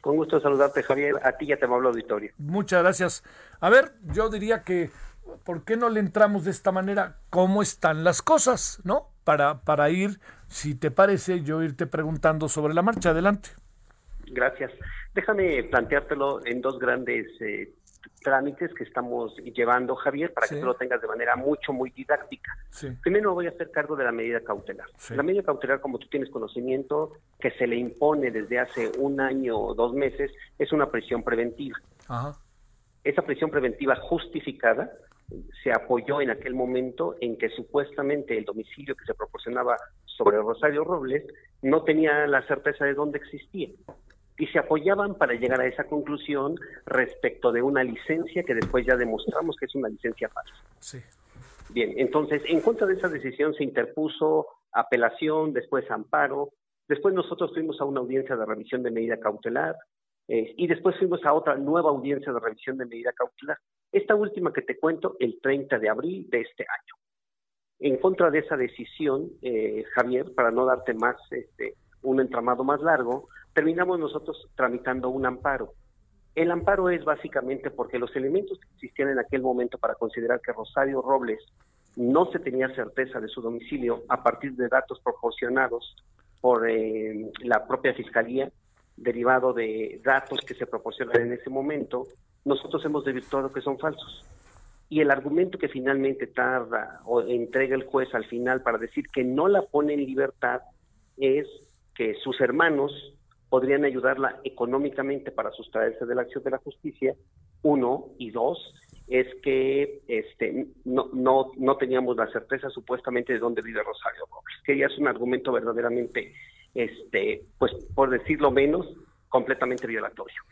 Con gusto saludarte, Javier. A ti ya te hablo auditorio. Muchas gracias. A ver, yo diría que, ¿por qué no le entramos de esta manera? ¿Cómo están las cosas? ¿No? Para, para ir si te parece, yo irte preguntando sobre la marcha. Adelante. Gracias. Déjame planteártelo en dos grandes eh, trámites que estamos llevando, Javier, para que tú lo tengas de manera mucho, muy didáctica. Primero voy a hacer cargo de la medida cautelar. La medida cautelar, como tú tienes conocimiento, que se le impone desde hace un año o dos meses, es una prisión preventiva. Esa prisión preventiva justificada se apoyó en aquel momento en que supuestamente el domicilio que se proporcionaba sobre Rosario Robles no tenía la certeza de dónde existía. Y se apoyaban para llegar a esa conclusión respecto de una licencia que después ya demostramos que es una licencia falsa. Sí. Bien, entonces, en contra de esa decisión se interpuso apelación, después amparo, después nosotros fuimos a una audiencia de revisión de medida cautelar, eh, y después fuimos a otra nueva audiencia de revisión de medida cautelar. Esta última que te cuento, el 30 de abril de este año. En contra de esa decisión, eh, Javier, para no darte más este, un entramado más largo, terminamos nosotros tramitando un amparo. El amparo es básicamente porque los elementos que existían en aquel momento para considerar que Rosario Robles no se tenía certeza de su domicilio a partir de datos proporcionados por eh, la propia Fiscalía derivado de datos que se proporcionan en ese momento, nosotros hemos desvirtuado que son falsos. Y el argumento que finalmente tarda o entrega el juez al final para decir que no la pone en libertad es que sus hermanos podrían ayudarla económicamente para sustraerse de la acción de la justicia, uno, y dos, es que este no, no, no teníamos la certeza supuestamente de dónde vive Rosario Robles, que ya es un argumento verdaderamente, este, pues por decirlo menos, completamente violatorio.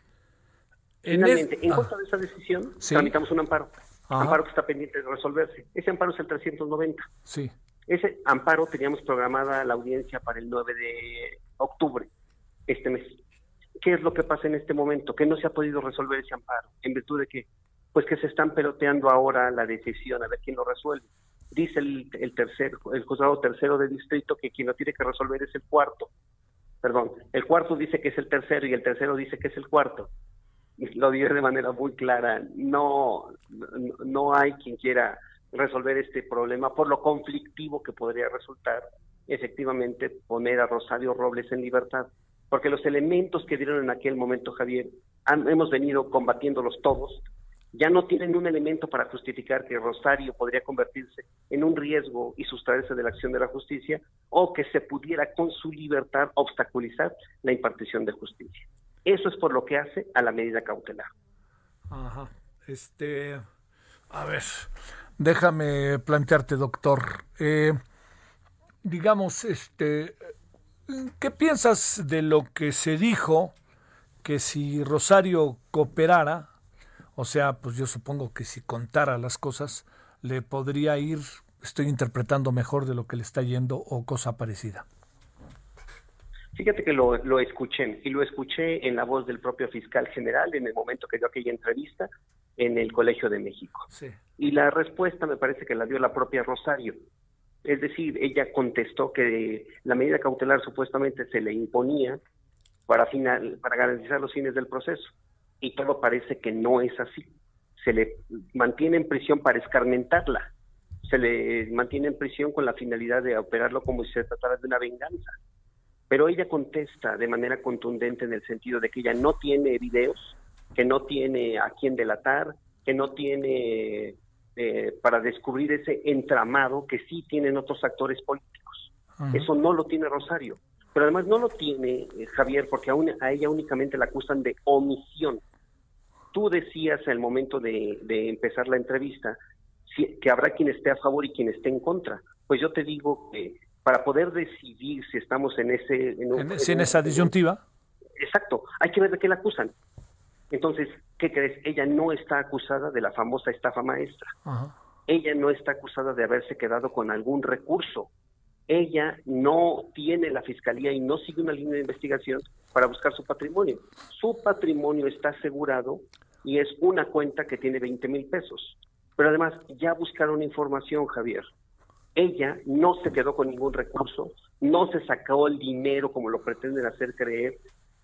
Finalmente, en contra de esa decisión, tramitamos un amparo, amparo que está pendiente de resolverse. Ese amparo es el 390. Sí. Ese amparo teníamos programada la audiencia para el 9 de octubre, este mes. ¿Qué es lo que pasa en este momento? Que no se ha podido resolver ese amparo, en virtud de que, pues que se están peloteando ahora la decisión, a ver quién lo resuelve. Dice el, el tercer, el juzgado tercero de distrito que quien lo tiene que resolver es el cuarto. Perdón, el cuarto dice que es el tercero y el tercero dice que es el cuarto. Lo dice de manera muy clara. No, no hay quien quiera resolver este problema por lo conflictivo que podría resultar efectivamente poner a Rosario Robles en libertad porque los elementos que dieron en aquel momento, Javier, hemos venido combatiéndolos todos, ya no tienen un elemento para justificar que Rosario podría convertirse en un riesgo y sustraerse de la acción de la justicia o que se pudiera con su libertad obstaculizar la impartición de justicia. Eso es por lo que hace a la medida cautelar. Ajá. Este, a ver, déjame plantearte, doctor. Eh, digamos, este, ¿Qué piensas de lo que se dijo que si Rosario cooperara, o sea, pues yo supongo que si contara las cosas, le podría ir, estoy interpretando mejor de lo que le está yendo o cosa parecida? Fíjate que lo, lo escuché y lo escuché en la voz del propio fiscal general en el momento que dio aquella entrevista en el Colegio de México. Sí. Y la respuesta me parece que la dio la propia Rosario. Es decir, ella contestó que la medida cautelar supuestamente se le imponía para, final, para garantizar los fines del proceso. Y todo parece que no es así. Se le mantiene en prisión para escarmentarla. Se le mantiene en prisión con la finalidad de operarlo como si se tratara de una venganza. Pero ella contesta de manera contundente en el sentido de que ella no tiene videos, que no tiene a quién delatar, que no tiene eh, para descubrir ese entramado que sí tienen otros actores políticos. Eso no lo tiene Rosario. Pero además no lo tiene eh, Javier porque aún, a ella únicamente la acusan de omisión. Tú decías al momento de, empezar la entrevista que habrá quien esté a favor y quien esté en contra. Pues yo te digo que para poder decidir si estamos en ese... En, en esa disyuntiva. Exacto, hay que ver de qué la acusan. Entonces, ¿qué crees? Ella no está acusada de la famosa estafa maestra. Ella no está acusada de haberse quedado con algún recurso. Ella no tiene la fiscalía y no sigue una línea de investigación para buscar su patrimonio. Su patrimonio está asegurado y es una cuenta que tiene 20 mil pesos. Pero además ya buscaron información, Javier. Ella no se quedó con ningún recurso, no se sacó el dinero como lo pretenden hacer creer,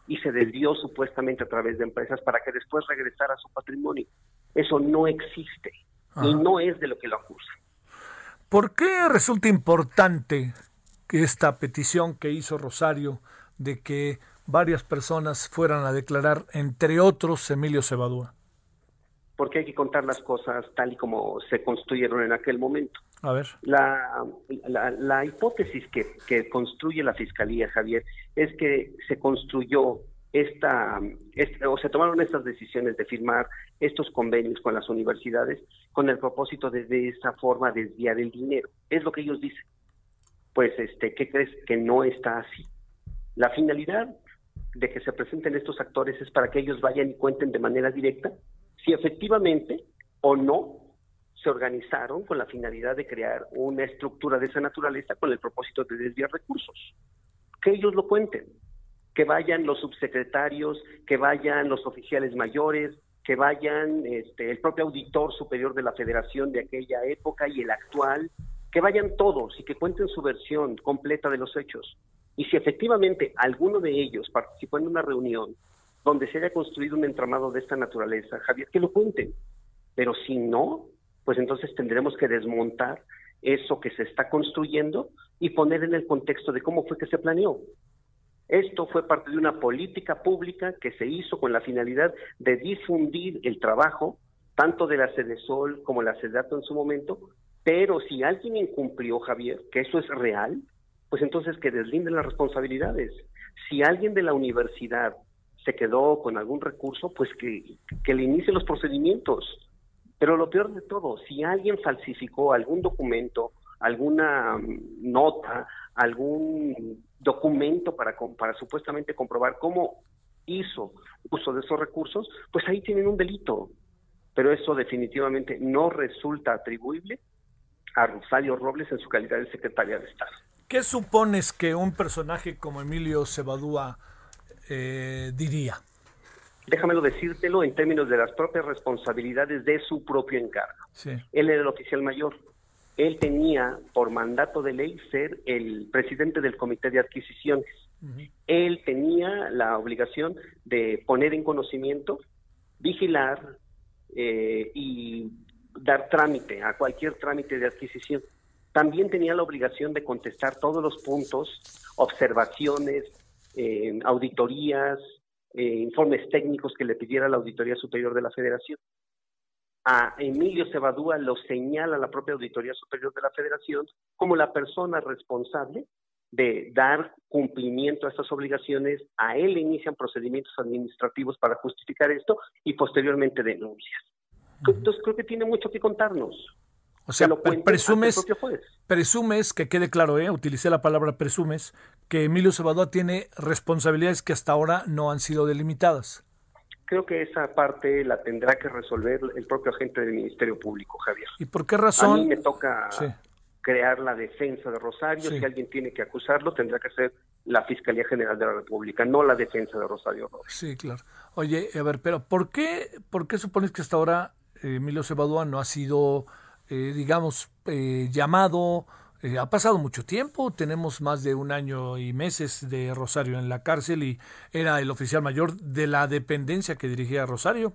y se desvió supuestamente a través de empresas para que después regresara a su patrimonio. Eso no existe y no es de lo que lo acusan. ¿Por qué resulta importante que esta petición que hizo Rosario de que varias personas fueran a declarar, entre otros Emilio Cebadúa? Porque hay que contar las cosas tal y como se construyeron en aquel momento. A ver. La, la, hipótesis que, que, construye la Fiscalía, Javier, es que se construyó esta, o se tomaron estas decisiones de firmar estos convenios con las universidades con el propósito de de esa forma desviar el dinero. Es lo que ellos dicen. Pues, este, ¿qué crees? Que no está así. La finalidad de que se presenten estos actores es para que ellos vayan y cuenten de manera directa si efectivamente o no se organizaron con la finalidad de crear una estructura de esa naturaleza con el propósito de desviar recursos. Que ellos lo cuenten, que vayan los subsecretarios, que vayan los oficiales mayores, que vayan este, el propio auditor superior de la federación de aquella época y el actual, que vayan todos y que cuenten su versión completa de los hechos. Y si efectivamente alguno de ellos participó en una reunión donde se haya construido un entramado de esta naturaleza, Javier, que lo cuenten. Pero si no, pues entonces tendremos que desmontar eso que se está construyendo y poner en el contexto de cómo fue que se planeó. Esto fue parte de una política pública que se hizo con la finalidad de difundir el trabajo tanto de la Sol como la Sedato en su momento, pero si alguien incumplió, Javier, que eso es real, pues entonces que deslinden las responsabilidades. Si alguien de la universidad se quedó con algún recurso, pues que, que le inicie los procedimientos. Pero lo peor de todo, si alguien falsificó algún documento, alguna mm, nota, algún documento para, para supuestamente comprobar cómo hizo uso de esos recursos, pues ahí tienen un delito. Pero eso definitivamente no resulta atribuible a Rosario Robles en su calidad de secretaria de Estado. ¿Qué supones que un personaje como Emilio Cebadúa eh, diría? Déjamelo decírtelo en términos de las propias responsabilidades de su propio encargo. Él era el oficial mayor. Él tenía por mandato de ley ser el presidente del comité de adquisiciones. Él tenía la obligación de poner en conocimiento, vigilar eh, y dar trámite a cualquier trámite de adquisición. También tenía la obligación de contestar todos los puntos, observaciones, auditorías, eh, informes técnicos que le pidiera la Auditoría Superior de la Federación. A Emilio Cebadúa lo señala la propia Auditoría Superior de la Federación como la persona responsable de dar cumplimiento a estas obligaciones. A él le inician procedimientos administrativos para justificar esto y posteriormente denuncias. Entonces creo que tiene mucho que contarnos. O sea, presumes, presumes, que quede claro, ¿eh? utilicé la palabra presumes, que Emilio Cebadúa tiene responsabilidades que hasta ahora no han sido delimitadas. Creo que esa parte la tendrá que resolver el propio agente del Ministerio Público, Javier. ¿Y por qué razón? A mí me toca crear la defensa de Rosario. Si alguien tiene que acusarlo, tendrá que ser la Fiscalía General de la República, no la defensa de Rosario Sí, claro. Oye, a ver, pero ¿por qué, por qué supones que hasta ahora eh, Emilio Cebadúa no ha sido eh, digamos, eh, llamado. Eh, ha pasado mucho tiempo, tenemos más de un año y meses de Rosario en la cárcel y era el oficial mayor de la dependencia que dirigía Rosario.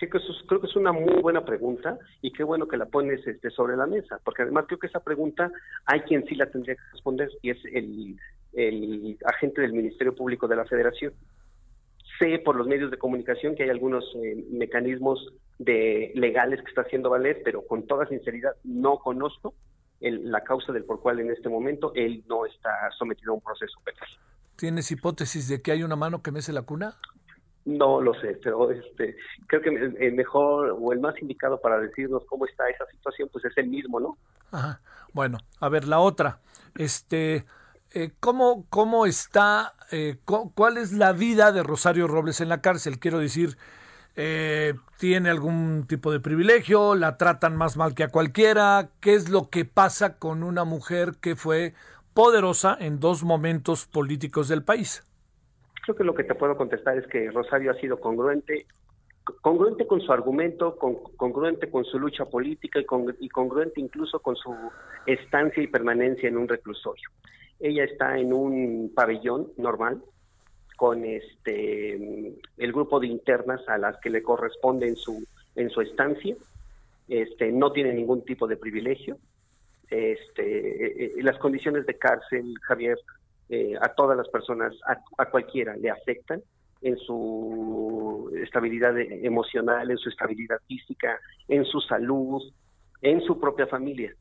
Sí, creo que es una muy buena pregunta y qué bueno que la pones este, sobre la mesa, porque además creo que esa pregunta hay quien sí la tendría que responder y es el, agente del Ministerio Público de la Federación. Sé por los medios de comunicación que hay algunos eh, mecanismos de legales que está haciendo valer, pero con toda sinceridad no conozco la causa del por cual en este momento él no está sometido a un proceso penal. ¿Tienes hipótesis de que hay una mano que mece la cuna? No lo sé, pero este, creo que el mejor o el más indicado para decirnos cómo está esa situación, pues es el mismo, ¿no? Ajá. Bueno, a ver, la otra. Este, eh, ¿cómo, ¿cómo está, eh, cuál es la vida de Rosario Robles en la cárcel? Quiero decir, eh, ¿tiene algún tipo de privilegio? ¿La tratan más mal que a cualquiera? ¿Qué es lo que pasa con una mujer que fue poderosa en dos momentos políticos del país? Creo que lo que te puedo contestar es que Rosario ha sido congruente congruente con su argumento, congruente con su lucha política y, y, congruente incluso con su estancia y permanencia en un reclusorio. Ella está en un pabellón normal con este el grupo de internas a las que le corresponde en su en su estancia. Este no tiene ningún tipo de privilegio. Este eh, eh, las condiciones de cárcel, Javier, eh, a todas las personas, a, cualquiera le afectan en su estabilidad emocional, en su estabilidad física, en su salud, en su propia familia.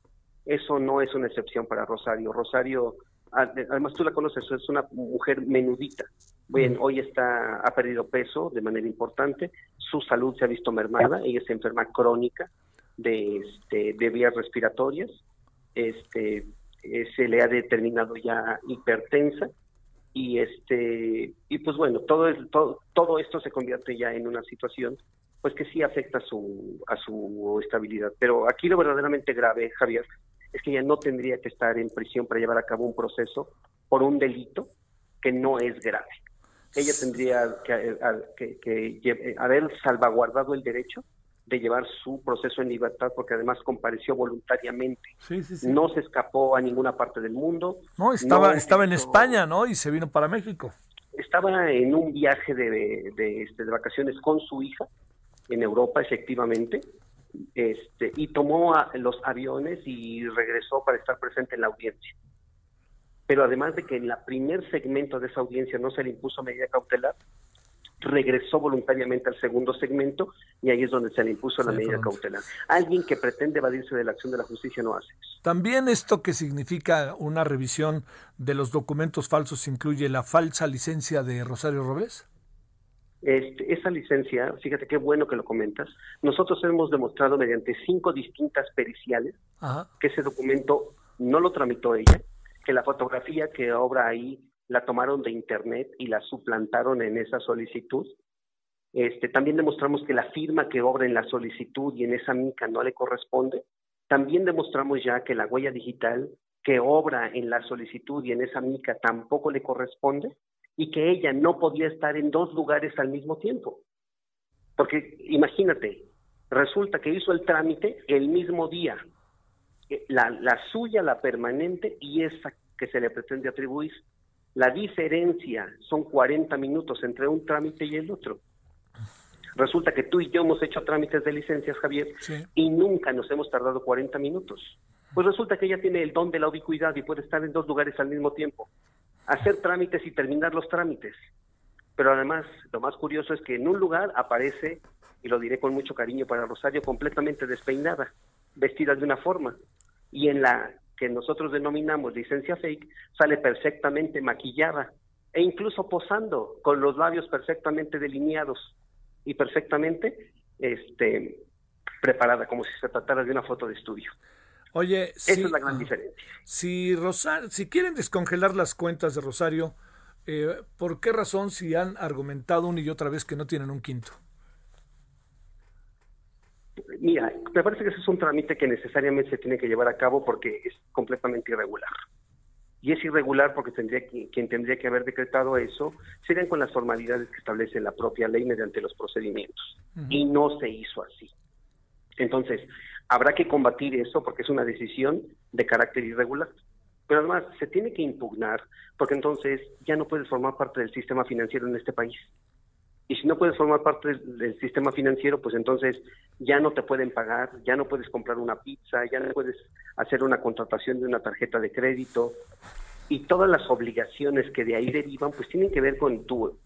Eso no es una excepción para Rosario. Rosario además tú la conoces, es una mujer menudita. Bien, hoy está, ha perdido peso de manera importante, su salud se ha visto mermada, ella es enferma crónica de, este, de vías respiratorias, este, eh, se le ha determinado ya hipertensa y este y pues bueno todo, todo todo esto se convierte ya en una situación pues que sí afecta a su a su estabilidad. Pero aquí lo verdaderamente grave Javier es que ella no tendría que estar en prisión para llevar a cabo un proceso por un delito que no es grave. Ella tendría que, haber salvaguardado el derecho de llevar su proceso en libertad porque además compareció voluntariamente. No se escapó a ninguna parte del mundo. No, estaba, estaba en España, ¿no? Y se vino para México. Estaba en un viaje de, de, este, de vacaciones con su hija en Europa, efectivamente, este, y tomó los aviones y regresó para estar presente en la audiencia. pero además de que en la primer segmento de esa audiencia no se le impuso medida cautelar, regresó voluntariamente al segundo segmento y ahí es donde se le impuso la medida cautelar. Alguien que pretende evadirse de la acción de la justicia no hace eso. También esto que significa una revisión de los documentos falsos incluye la falsa licencia de Rosario Robles. Este, esa licencia, fíjate qué bueno que lo comentas, nosotros hemos demostrado mediante cinco distintas periciales que ese documento no lo tramitó ella, que la fotografía que obra ahí la tomaron de internet y la suplantaron en esa solicitud. Este, también demostramos que la firma que obra en la solicitud y en esa mica no le corresponde. También demostramos ya que la huella digital que obra en la solicitud y en esa mica tampoco le corresponde y que ella no podía estar en dos lugares al mismo tiempo. Porque imagínate, resulta que hizo el trámite el mismo día, eh, la, la suya, la permanente y esa que se le pretende atribuir. La diferencia son 40 minutos entre un trámite y el otro. Resulta que tú y yo hemos hecho trámites de licencias, Javier, y nunca nos hemos tardado 40 minutos. Pues resulta que ella tiene el don de la ubicuidad y puede estar en dos lugares al mismo tiempo. Hacer trámites y terminar los trámites. Pero además, lo más curioso es que en un lugar aparece, y lo diré con mucho cariño para Rosario, completamente despeinada, vestida de una forma. Y en la que nosotros denominamos licencia fake, sale perfectamente maquillada e incluso posando con los labios perfectamente delineados y perfectamente este, preparada, como si se tratara de una foto de estudio. Oye, esa es la gran diferencia. Si, Rosario, si quieren descongelar las cuentas de Rosario, eh, ¿por qué razón si han argumentado una y otra vez que no tienen un quinto? Mira, me parece que ese es un trámite que necesariamente se tiene que llevar a cabo porque es completamente irregular. Y es irregular porque tendría quien tendría que haber decretado eso serían con las formalidades que establece la propia ley mediante los procedimientos. Y no se hizo así. Entonces, habrá que combatir eso porque es una decisión de carácter irregular. Pero además se tiene que impugnar porque entonces ya no puedes formar parte del sistema financiero en este país. Y si no puedes formar parte del, sistema financiero, pues entonces ya no te pueden pagar, ya no puedes comprar una pizza, ya no puedes hacer una contratación de una tarjeta de crédito. Y todas las obligaciones que de ahí derivan, pues tienen que ver con tu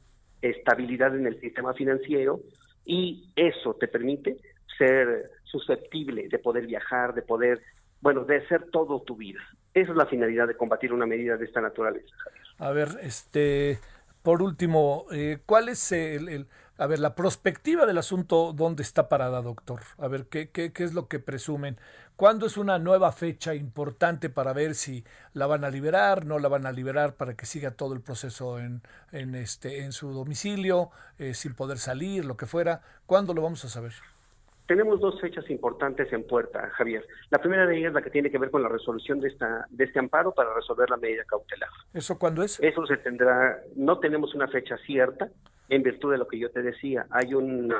estabilidad en el sistema financiero y eso te permite ser susceptible de poder viajar, de poder, bueno, de hacer todo tu vida. Esa es la finalidad de combatir una medida de esta naturaleza. A ver, este, por último, eh, ¿cuál es el, a ver, la perspectiva del asunto, dónde está parada, doctor? A ver, ¿qué, qué, qué es lo que presumen? ¿Cuándo es una nueva fecha importante para ver si la van a liberar, no la van a liberar para que siga todo el proceso en, en, este, en su domicilio, eh, sin poder salir, lo que fuera? ¿Cuándo lo vamos a saber? Tenemos dos fechas importantes en puerta, Javier. La primera de ellas es la que tiene que ver con la resolución de esta de este amparo para resolver la medida cautelar. ¿Eso cuándo es? Eso se tendrá, no tenemos una fecha cierta, en virtud de lo que yo te decía. Hay un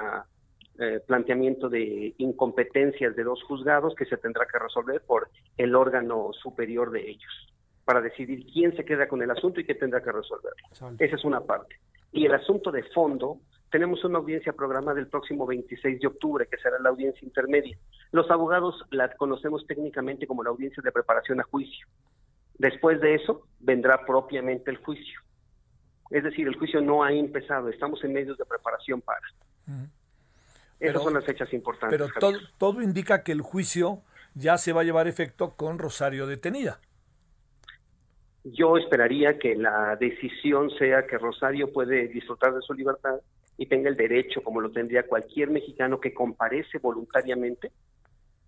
eh, planteamiento de incompetencias de dos juzgados que se tendrá que resolver por el órgano superior de ellos, para decidir quién se queda con el asunto y qué tendrá que resolverlo. Esa es una parte. Y el asunto de fondo tenemos una audiencia programada el próximo 26 de octubre, que será la audiencia intermedia. Los abogados la conocemos técnicamente como la audiencia de preparación a juicio. Después de eso vendrá propiamente el juicio. Es decir, el juicio no ha empezado, estamos en medios de preparación para. Esas son las fechas importantes. Pero todo, todo indica que el juicio ya se va a llevar efecto con Rosario detenida. Yo esperaría que la decisión sea que Rosario puede disfrutar de su libertad y tenga el derecho, como lo tendría cualquier mexicano que comparece voluntariamente,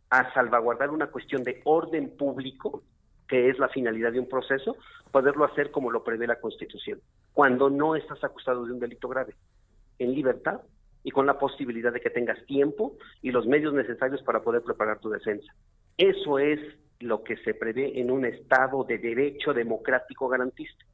a salvaguardar una cuestión de orden público, que es la finalidad de un proceso, poderlo hacer como lo prevé la Constitución, cuando no estás acusado de un delito grave, en libertad y con la posibilidad de que tengas tiempo y los medios necesarios para poder preparar tu defensa. Eso es lo que se prevé en un Estado de derecho democrático garantista.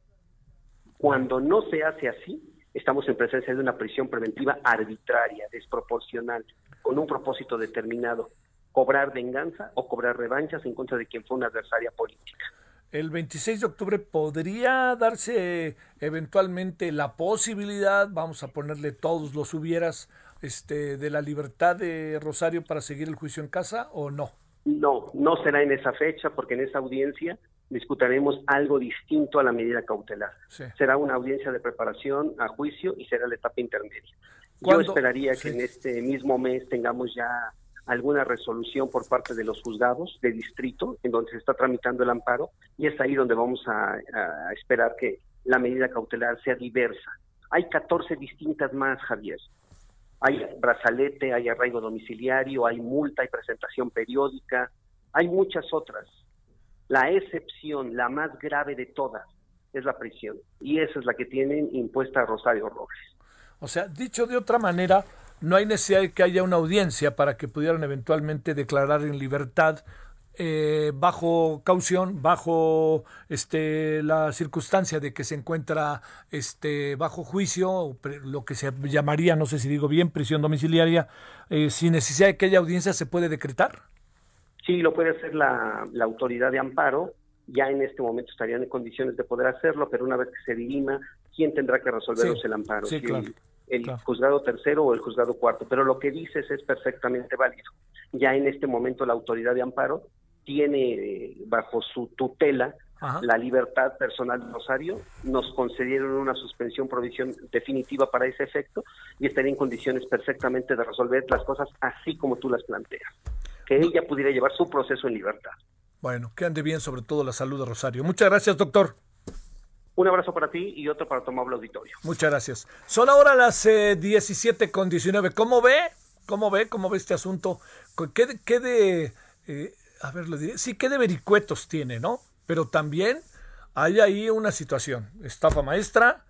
Cuando no se hace así, estamos en presencia de una prisión preventiva arbitraria, desproporcional, con un propósito determinado, cobrar venganza o cobrar revanchas en contra de quien fue una adversaria política. El 26 de octubre podría darse eventualmente la posibilidad, vamos a ponerle todos los hubieras, este, de la libertad de Rosario para seguir el juicio en casa o no? No, no será en esa fecha porque en esa audiencia discutiremos algo distinto a la medida cautelar. Será una audiencia de preparación a juicio y será la etapa intermedia. Yo esperaría que en este mismo mes tengamos ya alguna resolución por parte de los juzgados de distrito en donde se está tramitando el amparo y es ahí donde vamos a, esperar que la medida cautelar sea diversa. Hay 14 distintas más, Javier. Hay brazalete, hay arraigo domiciliario, hay multa, hay presentación periódica, hay muchas otras. La excepción, la más grave de todas, es la prisión. Y esa es la que tienen impuesta Rosario Robles. O sea, dicho de otra manera, no hay necesidad de que haya una audiencia para que pudieran eventualmente declarar en libertad eh, bajo caución, bajo este, la circunstancia de que se encuentra este, bajo juicio, lo que se llamaría, no sé si digo bien, prisión domiciliaria, eh, sin necesidad de que haya audiencia, ¿se puede decretar? Sí, lo puede hacer la, autoridad de amparo. Ya en este momento estarían en condiciones de poder hacerlo, pero una vez que se dirima, ¿quién tendrá que resolverlos el amparo? Sí, claro el juzgado tercero o el juzgado cuarto, pero lo que dices es perfectamente válido. Ya en este momento la autoridad de amparo tiene eh, bajo su tutela la libertad personal de Rosario, nos concedieron una suspensión provisión definitiva para ese efecto y estaría en condiciones perfectamente de resolver las cosas así como tú las planteas, que ella pudiera llevar su proceso en libertad. Bueno, que ande bien sobre todo la salud de Rosario. Muchas gracias, doctor. Un abrazo para ti y otro para tu amable auditorio. Muchas gracias. Son ahora las eh, 17 con 19. ¿Cómo ve? ¿Cómo ve? ¿Cómo ve este asunto? ¿Qué, qué de... Eh, a ver, lo diré. Sí, qué de vericuetos tiene, ¿no? Pero también hay ahí una situación. Estafa maestra,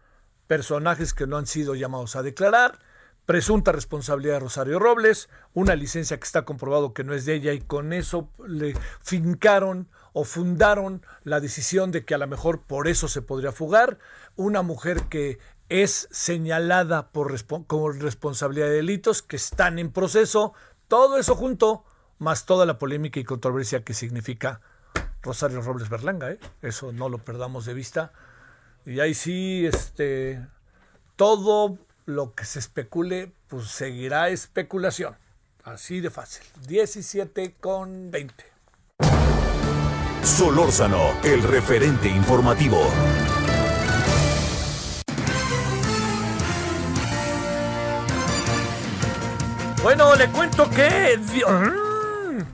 personajes que no han sido llamados a declarar, presunta responsabilidad de Rosario Robles, una licencia que está comprobado que no es de ella y con eso le fincaron o fundaron la decisión de que a lo mejor por eso se podría fugar, una mujer que es señalada por responsabilidad de delitos que están en proceso, todo eso junto, más toda la polémica y controversia que significa Rosario Robles Berlanga, ¿eh? eso no lo perdamos de vista. Y ahí sí, este, todo lo que se especule, pues seguirá especulación. Así de fácil. 17 con 20. Solórzano, el referente informativo. Bueno, le cuento que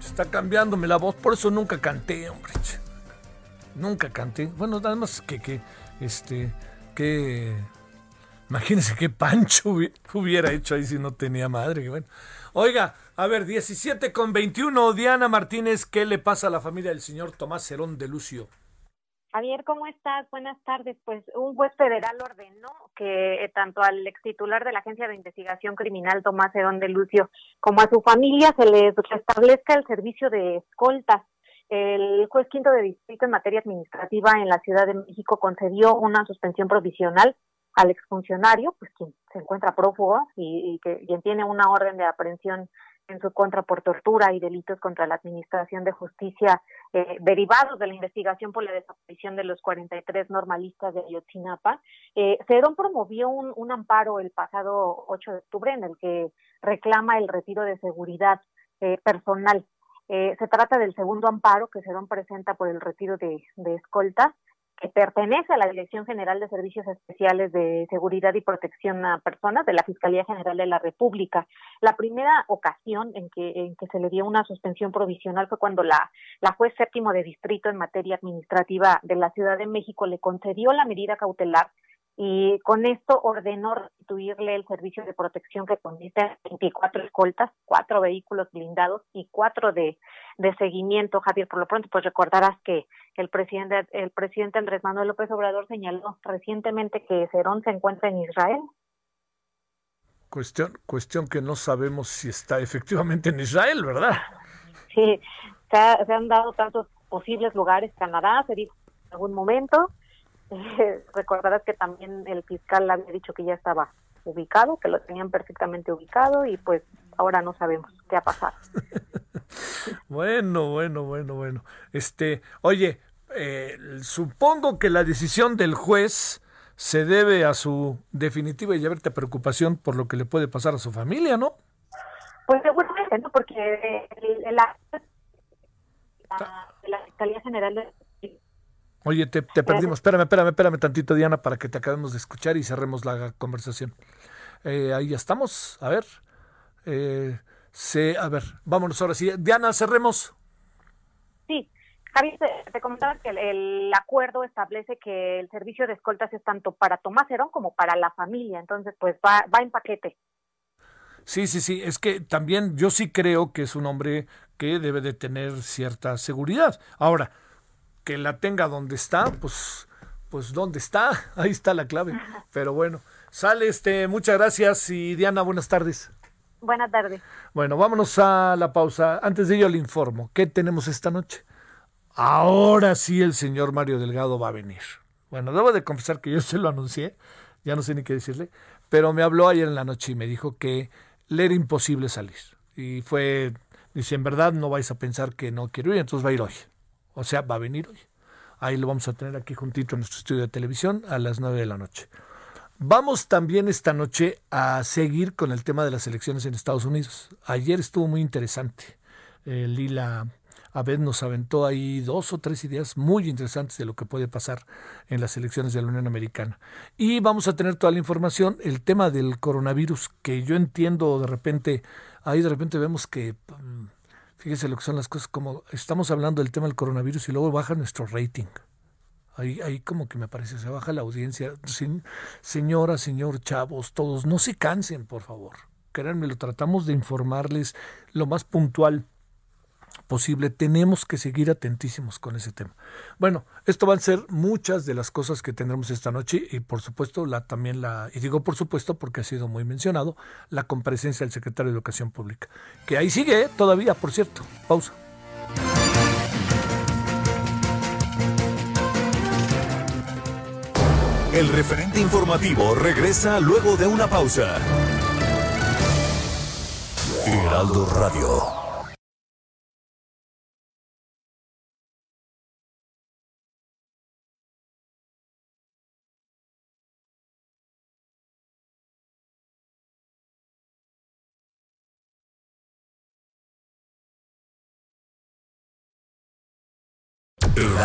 está cambiándome la voz, por eso nunca canté, hombre. Nunca canté. Bueno, nada más que, que este, que imagínense qué Pancho hubiera hecho ahí si no tenía madre. Bueno, oiga, a ver, 17 con 21, Diana Martínez, ¿qué le pasa a la familia del señor Tomás Cerón de Lucio? Javier, ¿cómo estás? Buenas tardes. Pues un juez federal ordenó que eh, tanto al ex titular de la Agencia de Investigación Criminal, Tomás Cerón de Lucio, como a su familia se les restablezca el servicio de escoltas. El juez quinto de distrito en materia administrativa en la Ciudad de México concedió una suspensión provisional al exfuncionario, pues quien se encuentra prófugo y, y que quien tiene una orden de aprehensión en su contra por tortura y delitos contra la Administración de Justicia eh, derivados de la investigación por la desaparición de los 43 normalistas de Ayotzinapa. Eh, promovió un, un amparo el pasado 8 de octubre en el que reclama el retiro de seguridad eh, personal. Eh, se trata del segundo amparo que Cerón presenta por el retiro de, de escoltas que pertenece a la Dirección General de Servicios Especiales de Seguridad y Protección a Personas de la Fiscalía General de la República. La primera ocasión en que, se le dio una suspensión provisional fue cuando la, la juez séptimo de distrito en materia administrativa de la Ciudad de México le concedió la medida cautelar y con esto ordenó restituirle el servicio de protección que consiste en 24 escoltas, cuatro vehículos blindados y cuatro de, de seguimiento. Javier, por lo pronto, pues recordarás que el presidente, el presidente Andrés Manuel López Obrador señaló recientemente que Cerón se encuentra en Israel. Cuestión, cuestión que no sabemos si está efectivamente en Israel, ¿verdad? Sí, se, se han dado tantos posibles lugares, Canadá, se dijo en algún momento, recordarás que también el fiscal había dicho que ya estaba ubicado, que lo tenían perfectamente ubicado y pues ahora no sabemos qué ha pasado. bueno, bueno, bueno, bueno. Este, oye, eh, supongo que la decisión del juez se debe a su definitiva y abierta preocupación por lo que le puede pasar a su familia, ¿no? Pues seguramente, ¿no? Porque la, la Fiscalía General de Oye, te, perdimos. Espérame, espérame, espérame tantito, Diana, para que te acabemos de escuchar y cerremos la conversación. Eh, ahí ya estamos. A ver. Eh, a ver, vámonos ahora sí. Diana, cerremos. Sí. Javi, te, comentaba que el, acuerdo establece que el servicio de escoltas es tanto para Tomás Herón como para la familia. Entonces, pues va, va en paquete. Sí, sí, sí. Es que también yo sí creo que es un hombre que debe de tener cierta seguridad. Ahora, que la tenga donde está, pues, pues ¿dónde está? Ahí está la clave. Pero bueno, sale este, muchas gracias y Diana, buenas tardes. Buenas tardes. Bueno, vámonos a la pausa. Antes de ello le informo, ¿qué tenemos esta noche? Ahora sí el señor Mario Delgado va a venir. Bueno, debo de confesar que yo se lo anuncié, ya no sé ni qué decirle, pero me habló ayer en la noche y me dijo que le era imposible salir. Y fue, dice, en verdad no vais a pensar que no quiero ir, entonces va a ir hoy. O sea, va a venir hoy. Ahí lo vamos a tener aquí juntito en nuestro estudio de televisión a las nueve de la noche. Vamos también esta noche a seguir con el tema de las elecciones en Estados Unidos. Ayer estuvo muy interesante. Eh, Lila Abed nos aventó ahí dos o tres ideas muy interesantes de lo que puede pasar en las elecciones de la Unión Americana. Y vamos a tener toda la información, el tema del coronavirus, que yo entiendo de repente, ahí de repente vemos que mm, Fíjese lo que son las cosas, como estamos hablando del tema del coronavirus y luego baja nuestro rating. Ahí, ahí como que me parece, se baja la audiencia. señora, señor, chavos, todos, no se cansen, por favor. Créanme, lo tratamos de informarles lo más puntual posible. Tenemos que seguir atentísimos con ese tema. Bueno, esto van a ser muchas de las cosas que tendremos esta noche y por supuesto también la y digo por supuesto porque ha sido muy mencionado la comparecencia del secretario de Educación Pública, que ahí sigue ¿eh? todavía, por cierto. Pausa. El referente informativo regresa luego de una pausa. Heraldo Radio.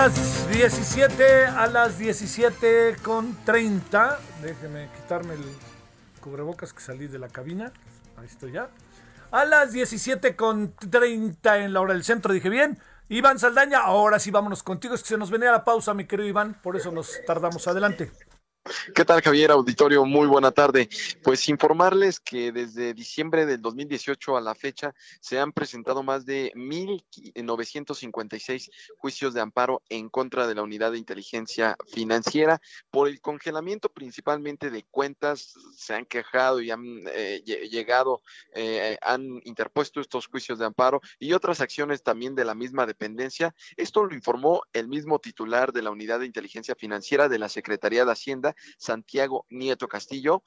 Las 17, a las 17 con 30, déjeme quitarme el cubrebocas que salí de la cabina. Ahí estoy ya. A las 17 con 30 en la hora del centro, dije bien. Iván Saldaña, ahora sí vámonos contigo. Es que se nos venía la pausa, mi querido Iván, por eso nos tardamos adelante. ¿Qué tal, Javier Auditorio? Muy buena tarde. Pues informarles que desde diciembre del 2018 a la fecha se han presentado más de 1.956 juicios de amparo en contra de la Unidad de Inteligencia Financiera por el congelamiento principalmente de cuentas. Se han quejado y han eh, llegado, eh, han interpuesto estos juicios de amparo y otras acciones también de la misma dependencia. Esto lo informó el mismo titular de la Unidad de Inteligencia Financiera de la Secretaría de Hacienda, Santiago Nieto Castillo,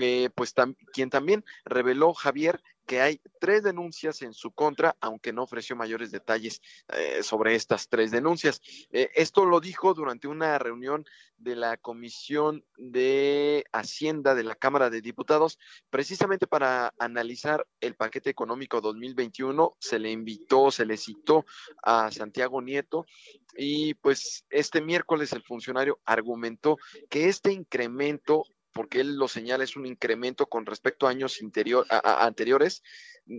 eh, pues quien también reveló Javier que hay tres denuncias en su contra, aunque no ofreció mayores detalles eh, sobre estas tres denuncias. Eh, esto lo dijo durante una reunión de la Comisión de Hacienda de la Cámara de Diputados, precisamente para analizar el paquete económico 2021. Se le invitó, se le citó a Santiago Nieto y pues este miércoles el funcionario argumentó que este incremento porque él lo señala, es un incremento con respecto a años anteriores,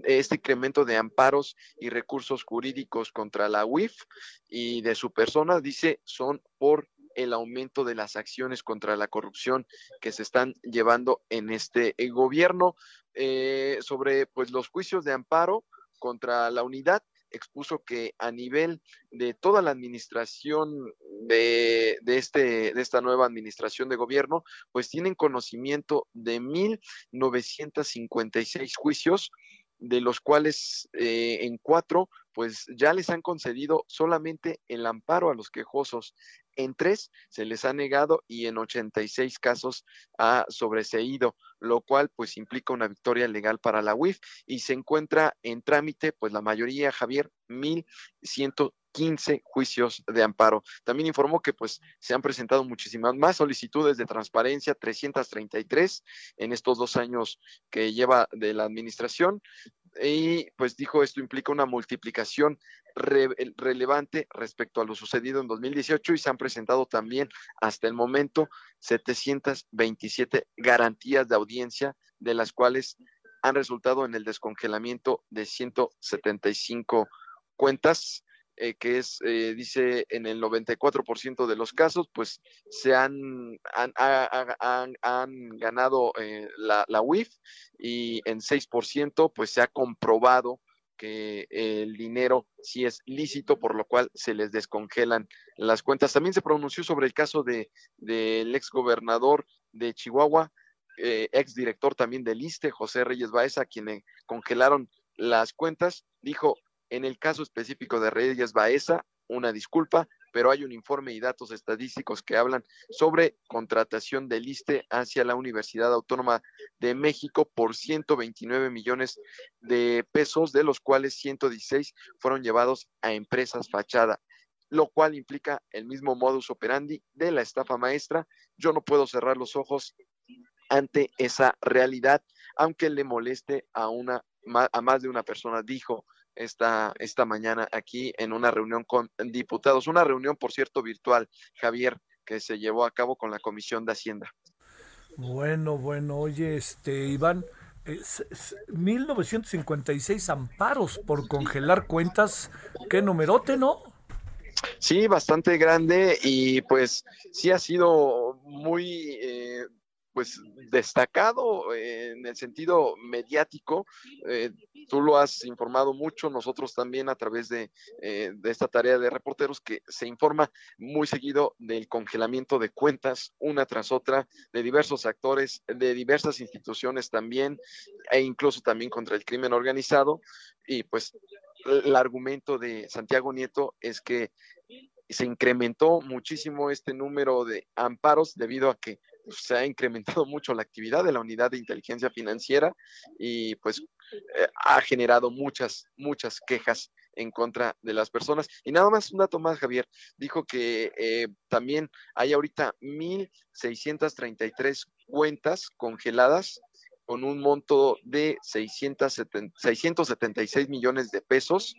este incremento de amparos y recursos jurídicos contra la UIF y de su persona, dice, son por el aumento de las acciones contra la corrupción que se están llevando en este gobierno. Eh, sobre pues los juicios de amparo contra la unidad, expuso que a nivel de toda la administración de, de, este, de esta nueva administración de gobierno, pues tienen conocimiento de 1.956 juicios, de los cuales eh, en cuatro, pues ya les han concedido solamente el amparo a los quejosos. En tres se les ha negado y en 86 casos ha sobreseído, lo cual pues implica una victoria legal para la UIF y se encuentra en trámite, pues la mayoría, Javier, 1.115 juicios de amparo. También informó que pues se han presentado muchísimas más solicitudes de transparencia, 333 en estos dos años que lleva de la administración y pues dijo esto implica una multiplicación relevante respecto a lo sucedido en 2018 y se han presentado también hasta el momento 727 garantías de audiencia, de las cuales han resultado en el descongelamiento de 175 cuentas eh, que es, eh, dice, en el 94% de los casos, pues se han, han, han, ganado eh, la, la UIF y en 6% pues se ha comprobado que el dinero sí es lícito, por lo cual se les descongelan las cuentas. También se pronunció sobre el caso de del ex gobernador de Chihuahua, eh, ex director también del ISTE, José Reyes Baeza, quien le congelaron las cuentas. Dijo, en el caso específico de Reyes Baeza, una disculpa, pero hay un informe y datos estadísticos que hablan sobre contratación del ISTE hacia la Universidad Autónoma de México por 129 millones de pesos, de los cuales 116 fueron llevados a empresas fachada lo cual implica el mismo modus operandi de la estafa maestra. Yo no puedo cerrar los ojos ante esa realidad, aunque le moleste a una a más de una persona, dijo esta, esta mañana aquí en una reunión con diputados, una reunión, por cierto, virtual, Javier, que se llevó a cabo con la Comisión de Hacienda. Bueno, bueno, oye, este, Iván, 1956 amparos por congelar cuentas, qué numerote, ¿no? Sí, bastante grande y pues sí ha sido muy eh, pues destacado en el sentido mediático. Eh, tú lo has informado mucho, nosotros también a través de, eh, de, esta tarea de reporteros que se informa muy seguido del congelamiento de cuentas una tras otra de diversos actores, de diversas instituciones también, e incluso también contra el crimen organizado. Y pues el argumento de Santiago Nieto es que se incrementó muchísimo este número de amparos debido a que se ha incrementado mucho la actividad de la unidad de inteligencia financiera y pues eh, ha generado muchas, muchas quejas en contra de las personas. Y nada más un dato más, Javier, dijo que eh, también hay ahorita 1.633 cuentas congeladas con un monto de 676 millones de pesos,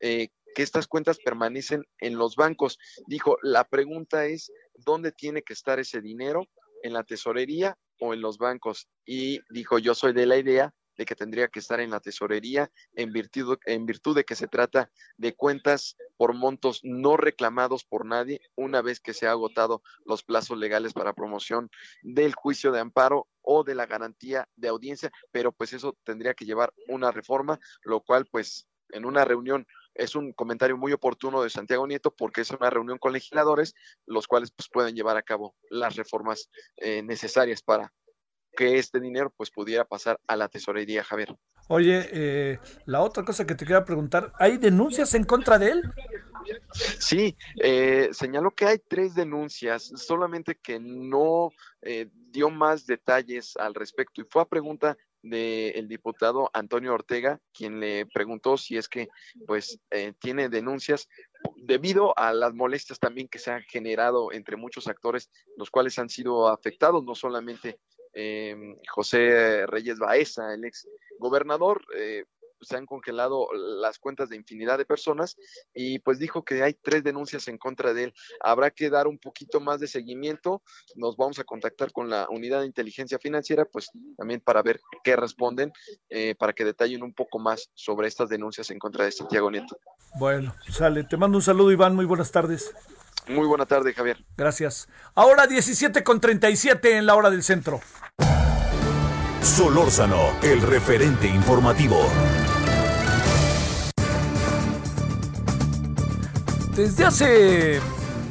eh, que estas cuentas permanecen en los bancos. Dijo, la pregunta es, ¿dónde tiene que estar ese dinero? En la tesorería o en los bancos. Y dijo, yo soy de la idea de que tendría que estar en la tesorería en virtud, en virtud de que se trata de cuentas por montos no reclamados por nadie una vez que se ha agotado los plazos legales para promoción del juicio de amparo o de la garantía de audiencia, pero pues eso tendría que llevar una reforma, lo cual pues en una reunión es un comentario muy oportuno de Santiago Nieto porque es una reunión con legisladores, los cuales pues, pueden llevar a cabo las reformas eh, necesarias para que este dinero pues pudiera pasar a la tesorería, Javier. Oye, eh, la otra cosa que te quería preguntar, ¿hay denuncias en contra de él? Sí, eh, señaló que hay tres denuncias, solamente que no dio más detalles al respecto y fue a pregunta del diputado Antonio Ortega, quien le preguntó si es que pues eh, tiene denuncias debido a las molestias también que se han generado entre muchos actores, los cuales han sido afectados, no solamente eh, José Reyes Baeza, el ex gobernador, eh, se han congelado las cuentas de infinidad de personas y pues dijo que hay tres denuncias en contra de él. Habrá que dar un poquito más de seguimiento. Nos vamos a contactar con la unidad de inteligencia financiera, pues también para ver qué responden, eh, para que detallen un poco más sobre estas denuncias en contra de Santiago Nieto. Bueno, sale. Te mando un saludo, Iván. Muy buenas tardes. Muy buena tarde, Javier. Gracias. Ahora 17 con 37 en la hora del centro. Solórzano, el referente informativo. Desde hace,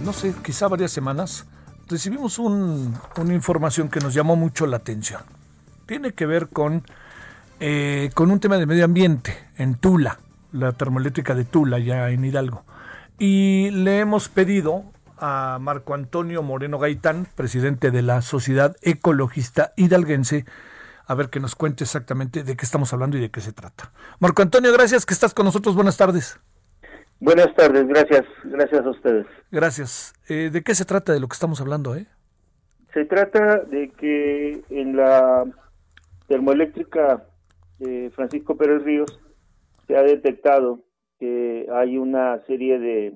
no sé, quizá varias semanas, recibimos una información que nos llamó mucho la atención. Tiene que ver con, eh, con un tema de medio ambiente en Tula, la termoeléctrica de Tula, ya en Hidalgo. Y le hemos pedido a Marco Antonio Moreno Gaitán, presidente de la Sociedad Ecologista Hidalguense, a ver que nos cuente exactamente de qué estamos hablando y de qué se trata. Marco Antonio, gracias que estás con nosotros. Buenas tardes. Buenas tardes, gracias, gracias a ustedes. Gracias. Eh, ¿De qué se trata de lo que estamos hablando, eh? Se trata de que en la termoeléctrica de Francisco Pérez Ríos se ha detectado que hay una serie de,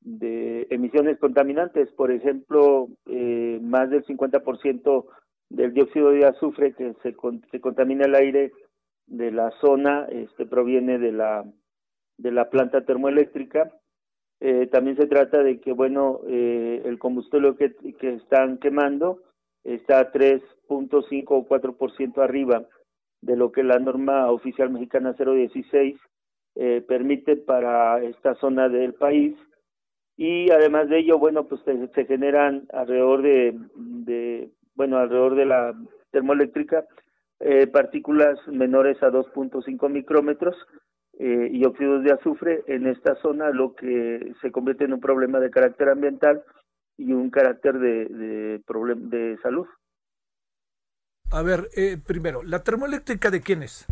de emisiones contaminantes, por ejemplo, eh, más del 50% del dióxido de azufre que se, se contamina el aire de la zona este proviene de la de la planta termoeléctrica. Eh, también se trata de que, bueno, eh, el combustible que, que están quemando está 3.5 o 4% arriba de lo que la norma oficial mexicana 016 eh, permite para esta zona del país. Y además de ello, bueno, pues se, se generan alrededor de, de, bueno, alrededor de la termoeléctrica eh, partículas menores a 2.5 micrómetros, eh, y óxidos de azufre en esta zona, lo que se convierte en un problema de carácter ambiental y un carácter de, de, de salud. A ver, eh, primero, ¿la termoeléctrica de quién es?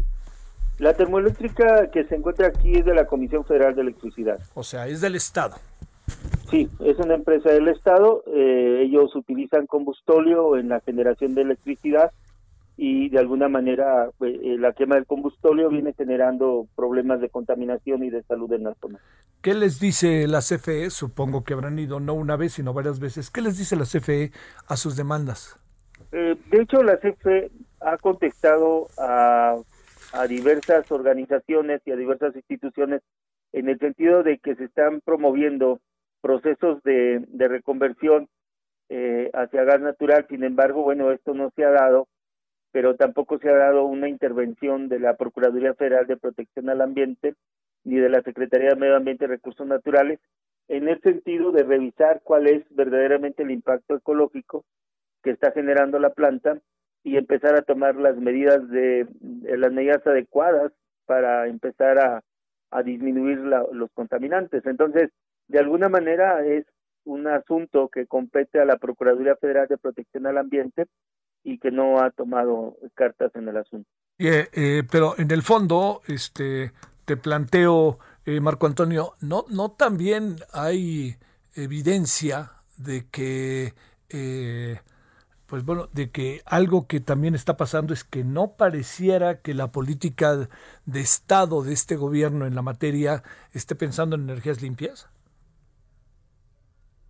La termoeléctrica que se encuentra aquí es de la Comisión Federal de Electricidad. O sea, es del Estado. Sí, es una empresa del Estado. Eh, ellos utilizan combustóleo en la generación de electricidad y de alguna manera pues, eh, la quema del combustóleo viene generando problemas de contaminación y de salud en la zona. ¿Qué les dice la CFE? Supongo que habrán ido no una vez, sino varias veces. ¿Qué les dice la CFE a sus demandas? Eh, de hecho, la CFE ha contestado a, a diversas organizaciones y a diversas instituciones en el sentido de que se están promoviendo procesos de, de reconversión eh, hacia gas natural. Sin embargo, bueno, esto no se ha dado pero tampoco se ha dado una intervención de la Procuraduría Federal de Protección al Ambiente ni de la Secretaría de Medio Ambiente y Recursos Naturales en el sentido de revisar cuál es verdaderamente el impacto ecológico que está generando la planta y empezar a tomar las medidas de, las medidas adecuadas para empezar a, a disminuir los contaminantes. Entonces, de alguna manera es un asunto que compete a la Procuraduría Federal de Protección al Ambiente y que no ha tomado cartas en el asunto. Eh, eh, pero en el fondo, este, te planteo, eh, Marco Antonio, no, no también hay evidencia de que, pues bueno, de que algo que también está pasando es que no pareciera que la política de Estado de este gobierno en la materia esté pensando en energías limpias.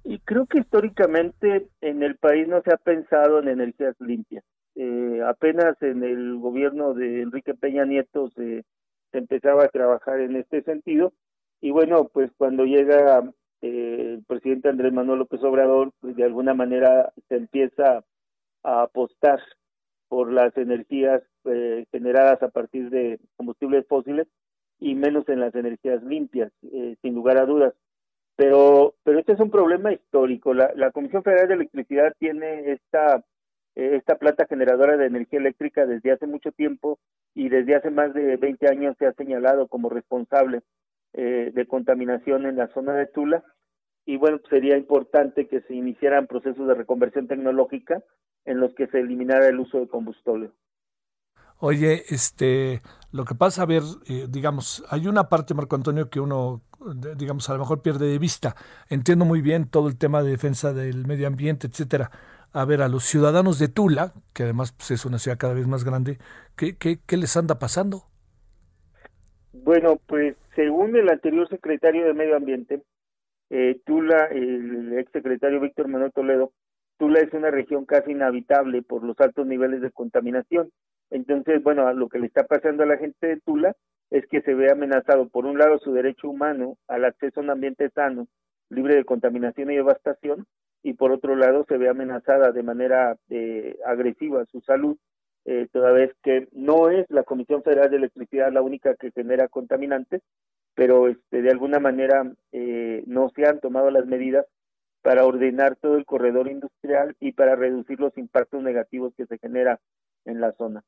Y creo que históricamente en el país no se ha pensado en energías limpias. Eh, apenas en el gobierno de Enrique Peña Nieto se, empezaba a trabajar en este sentido. Y bueno, pues cuando llega eh, el presidente Andrés Manuel López Obrador, pues de alguna manera se empieza a apostar por las energías eh, generadas a partir de combustibles fósiles y menos en las energías limpias, sin lugar a dudas. Pero, pero este es un problema histórico. La, la Comisión Federal de Electricidad tiene esta, esta planta generadora de energía eléctrica desde hace mucho tiempo y desde hace más de 20 años se ha señalado como responsable eh, de contaminación en la zona de Tula. Y bueno, sería importante que se iniciaran procesos de reconversión tecnológica en los que se eliminara el uso de combustible. Oye, este, lo que pasa, a ver, eh, digamos, hay una parte, Marco Antonio, que uno, digamos, a lo mejor pierde de vista. Entiendo muy bien todo el tema de defensa del medio ambiente, etcétera. A ver, a los ciudadanos de Tula, que además pues, es una ciudad cada vez más grande, ¿qué, qué, les anda pasando? Bueno, pues según el anterior secretario de Medio Ambiente, eh, Tula, el ex secretario Víctor Manuel Toledo, Tula es una región casi inhabitable por los altos niveles de contaminación. Entonces, bueno, lo que le está pasando a la gente de Tula es que se ve amenazado, por un lado, su derecho humano al acceso a un ambiente sano, libre de contaminación y devastación, y por otro lado, se ve amenazada de manera eh, agresiva su salud eh, toda vez que no es la Comisión Federal de Electricidad la única que genera contaminantes, pero este, de alguna manera eh, no se han tomado las medidas para ordenar todo el corredor industrial y para reducir los impactos negativos que se genera en la zona.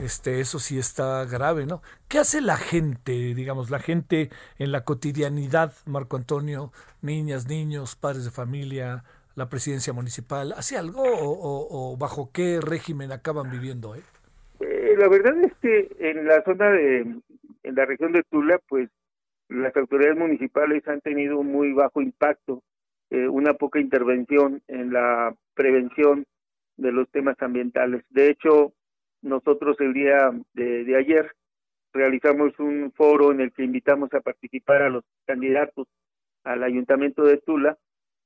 Este, eso sí está grave, ¿no? ¿Qué hace la gente, digamos, la gente en la cotidianidad, Marco Antonio, niñas, niños, padres de familia, la presidencia municipal? ¿Hace algo o, bajo qué régimen acaban viviendo? Eh? eh? la verdad es que en la zona de, en la región de Tula, pues las autoridades municipales han tenido un muy bajo impacto, eh, una poca intervención en la prevención de los temas ambientales. De hecho, nosotros el día de, ayer realizamos un foro en el que invitamos a participar a los candidatos al ayuntamiento de Tula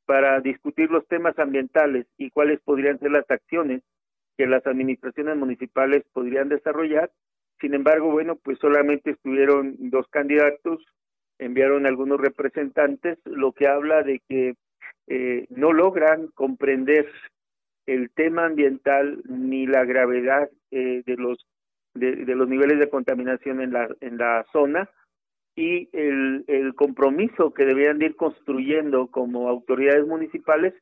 para discutir los temas ambientales y cuáles podrían ser las acciones que las administraciones municipales podrían desarrollar. Sin embargo, bueno, pues solamente estuvieron dos candidatos, enviaron algunos representantes, lo que habla de que eh, no logran comprender el tema ambiental ni la gravedad eh, de los de, los niveles de contaminación en la en la zona y el, el compromiso que deberían de ir construyendo como autoridades municipales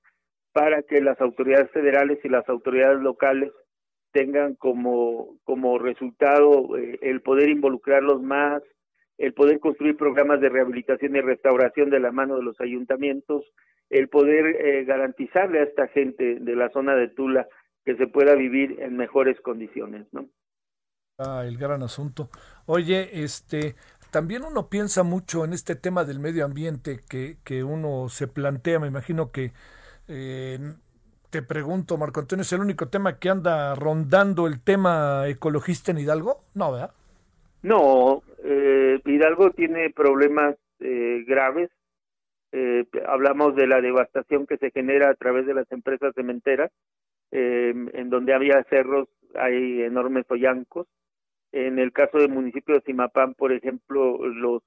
para que las autoridades federales y las autoridades locales tengan como como resultado eh, el poder involucrarlos más, el poder construir programas de rehabilitación y restauración de la mano de los ayuntamientos, el poder eh, garantizarle a esta gente de la zona de Tula que se pueda vivir en mejores condiciones, ¿no? Ah, el gran asunto. Oye, este, también uno piensa mucho en este tema del medio ambiente que, que uno se plantea, me imagino que eh, te pregunto, Marco Antonio, ¿es el único tema que anda rondando el tema ecologista en Hidalgo? No, ¿verdad? No, eh, Hidalgo tiene problemas graves eh, hablamos de la devastación que se genera a través de las empresas cementeras, eh, en donde había cerros, hay enormes hoyancos. En el caso del municipio de Simapán, por ejemplo, los,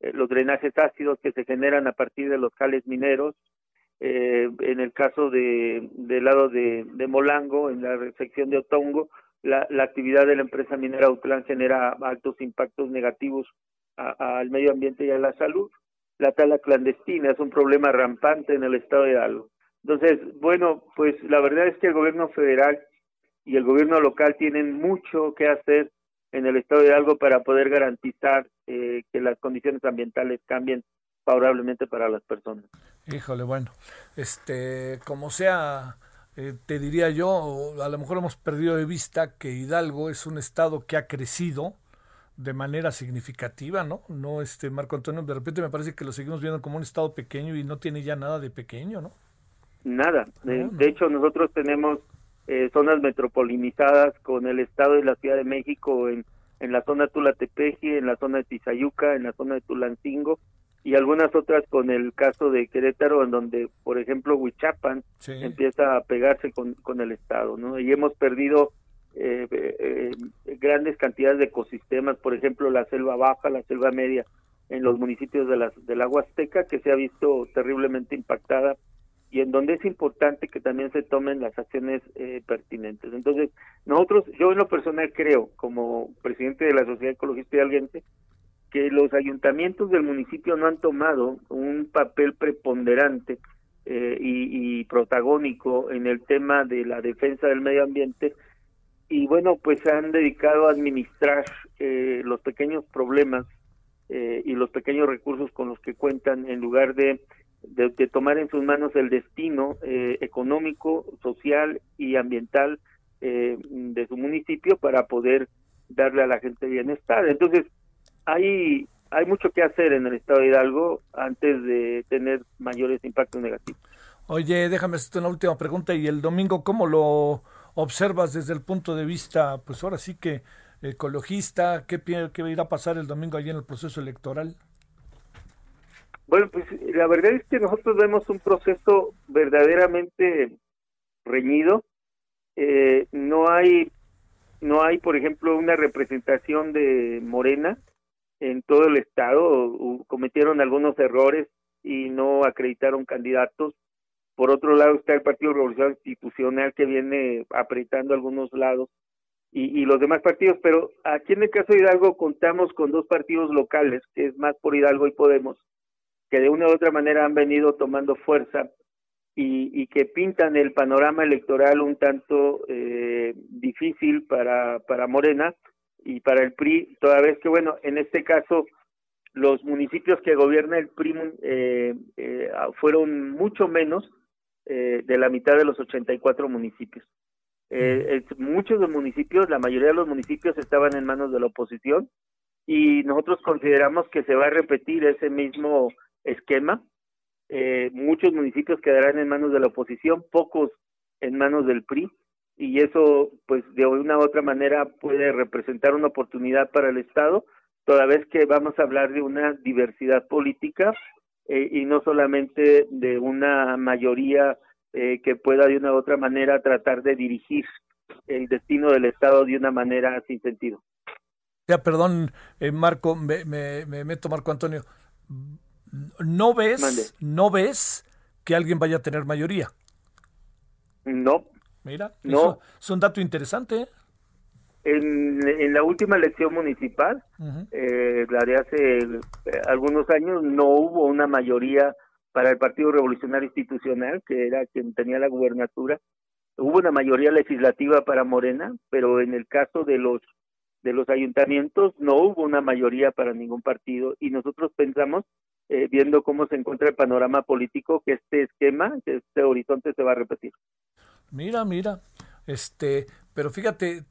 eh, los drenajes ácidos que se generan a partir de los jales mineros. Eh, en el caso de, del lado de, Molango, en la sección de Otongo, la, la actividad de la empresa minera Utlán genera altos impactos negativos al medio ambiente y a la salud la tala clandestina es un problema rampante en el estado de Hidalgo. Entonces, bueno, pues la verdad es que el gobierno federal y el gobierno local tienen mucho que hacer en el estado de Hidalgo para poder garantizar eh, que las condiciones ambientales cambien favorablemente para las personas. Híjole, bueno, este, como sea, eh, te diría yo, a lo mejor hemos perdido de vista que Hidalgo es un estado que ha crecido, de manera significativa, ¿no? No, este Marco Antonio, de repente me parece que lo seguimos viendo como un estado pequeño y no tiene ya nada de pequeño, ¿no? Nada. de, hecho, nosotros tenemos eh, zonas metropolizadas con el estado de la Ciudad de México en, en la zona Tulatepeji, en la zona de Tizayuca, en la zona de Tulancingo y algunas otras con el caso de Querétaro, en donde, por ejemplo, Huichapan empieza a pegarse con, con el estado, ¿no? Y hemos perdido eh, eh, grandes cantidades de ecosistemas, por ejemplo la selva baja, la selva media en los municipios de la, del agua azteca que se ha visto terriblemente impactada y en donde es importante que también se tomen las acciones eh, pertinentes. Entonces, nosotros, yo en lo personal creo, como presidente de la Sociedad Ecologista y Alguente, que los ayuntamientos del municipio no han tomado un papel preponderante eh, y, y, protagónico en el tema de la defensa del medio ambiente y bueno, pues se han dedicado a administrar eh, los pequeños problemas eh, y los pequeños recursos con los que cuentan en lugar de, de, tomar en sus manos el destino eh, económico, social y ambiental de su municipio para poder darle a la gente bienestar. Entonces, hay, hay mucho que hacer en el estado de Hidalgo antes de tener mayores impactos negativos. Oye, déjame hacer una última pregunta. ¿Y el domingo cómo lo observas desde el punto de vista, pues ahora sí que ecologista, qué, qué irá a pasar el domingo allí en el proceso electoral? Bueno, pues la verdad es que nosotros vemos un proceso verdaderamente reñido. Eh, no hay, no hay, por ejemplo, una representación de Morena en todo el estado. Cometieron algunos errores y no acreditaron candidatos. Por otro lado está el Partido Revolucionario Institucional que viene apretando algunos lados y, los demás partidos, pero aquí en el caso de Hidalgo contamos con dos partidos locales, que es más por Hidalgo y Podemos, que de una u otra manera han venido tomando fuerza y, que pintan el panorama electoral un tanto eh, difícil para, para Morena y para el PRI, toda vez que, bueno, en este caso los municipios que gobierna el PRI eh, eh, fueron mucho menos de la mitad de los 84 municipios. Eh, muchos de los municipios, la mayoría de los municipios estaban en manos de la oposición y nosotros consideramos que se va a repetir ese mismo esquema. Eh, muchos municipios quedarán en manos de la oposición, pocos en manos del PRI y eso pues de una u otra manera puede representar una oportunidad para el Estado, toda vez que vamos a hablar de una diversidad política eh, y no solamente de una mayoría eh, que pueda de una u otra manera tratar de dirigir el destino del Estado de una manera sin sentido. Ya, perdón, eh, Marco, me, me, meto Marco Antonio. ¿No ves, no ves que alguien vaya a tener mayoría? No. Mira, no. es un dato interesante. ¿Eh? En, en, la última elección municipal, la de hace algunos años, no hubo una mayoría para el Partido Revolucionario Institucional, que era quien tenía la gubernatura. Hubo una mayoría legislativa para Morena, pero en el caso de los de los ayuntamientos no hubo una mayoría para ningún partido y nosotros pensamos, eh, viendo cómo se encuentra el panorama político, que este esquema, que este horizonte se va a repetir. Mira, mira, este, pero fíjate,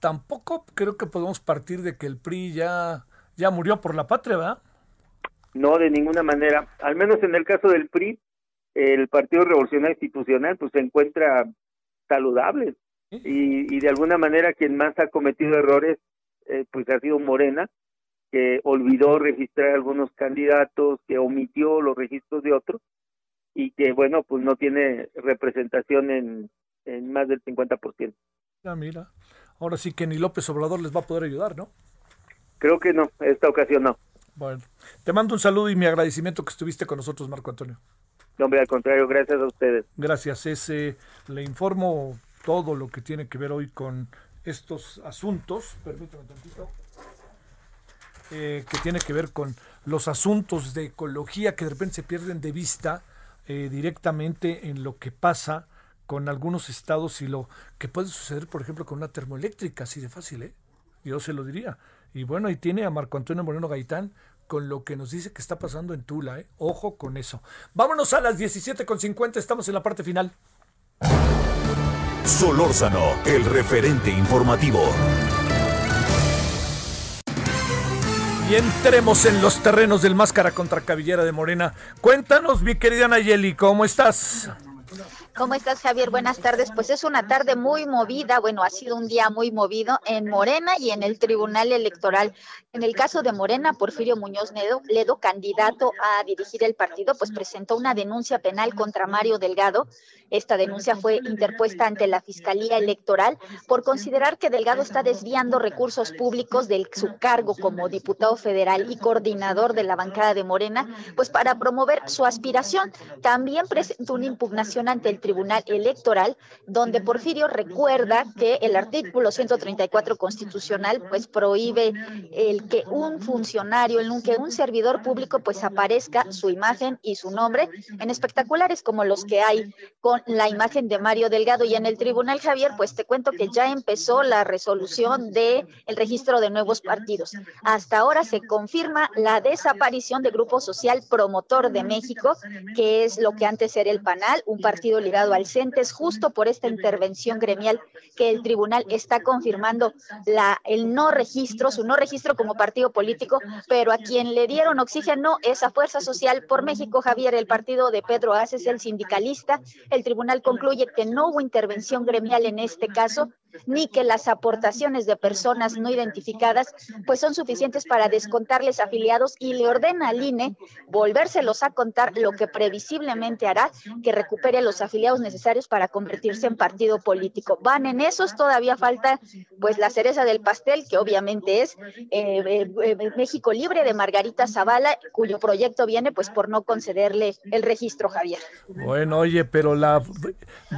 tampoco creo que podemos partir de que el PRI ya, ya murió por la patria, ¿verdad? No, de ninguna manera. Al menos en el caso del PRI, el Partido Revolucionario Institucional pues se encuentra saludable y, y de alguna manera quien más ha cometido errores eh, pues ha sido Morena, que olvidó registrar algunos candidatos, que omitió los registros de otros y que bueno pues no tiene representación en, en más del 50%. Ya mira, ahora sí que ni López Obrador les va a poder ayudar, ¿no? Creo que no, esta ocasión no. Bueno, te mando un saludo y mi agradecimiento que estuviste con nosotros, Marco Antonio. No, hombre, al contrario, gracias a ustedes. Gracias. Ese, le informo todo lo que tiene que ver hoy con estos asuntos. Permítame tantito. Eh, que tiene que ver con los asuntos de ecología que de repente se pierden de vista eh, directamente en lo que pasa con algunos estados y lo que puede suceder, por ejemplo, con una termoeléctrica, así de fácil, ¿eh? Yo se lo diría. Y bueno, ahí tiene a Marco Antonio Moreno Gaitán con lo que nos dice que está pasando en Tula. ¿eh? Ojo con eso. Vámonos a las 17.50, estamos en la parte final. Solórzano, el referente informativo. Y entremos en los terrenos del Máscara contra Cabellera de Morena. Cuéntanos, mi querida Nayeli, ¿cómo estás? ¿Cómo estás, Javier? Buenas tardes. Pues es una tarde muy movida, bueno, ha sido un día muy movido en Morena y en el Tribunal Electoral. En el caso de Morena, Porfirio Muñoz Ledo, candidato a dirigir el partido, pues presentó una denuncia penal contra Mario Delgado. Esta denuncia fue interpuesta ante la Fiscalía Electoral por considerar que Delgado está desviando recursos públicos de su cargo como diputado federal y coordinador de la bancada de Morena, pues para promover su aspiración. También presentó una impugnación ante el Tribunal Electoral, donde Porfirio recuerda que el artículo 134 constitucional pues prohíbe el que un funcionario, en que un servidor público pues aparezca su imagen y su nombre en espectaculares como los que hay con la imagen de Mario Delgado y en el tribunal Javier pues te cuento que ya empezó la resolución de el registro de nuevos partidos. Hasta ahora se confirma la desaparición de Grupo Social Promotor de México, que es lo que antes era el PANAL, un partido ligado al CENTES, justo por esta intervención gremial que el tribunal está confirmando la el no registro, su no registro como partido político, pero a quien le dieron oxígeno es a Fuerza Social por México, Javier, el partido de Pedro Aces, el sindicalista. El concluye que no hubo intervención gremial en este caso ni que las aportaciones de personas no identificadas pues son suficientes para descontarles afiliados y le ordena al INE volvérselos a contar lo que previsiblemente hará que recupere los afiliados necesarios para convertirse en partido político. Van en esos, todavía falta pues la cereza del pastel que obviamente es eh, eh, eh, México Libre de Margarita Zavala cuyo proyecto viene pues por no concederle el registro Javier. Bueno, oye, pero la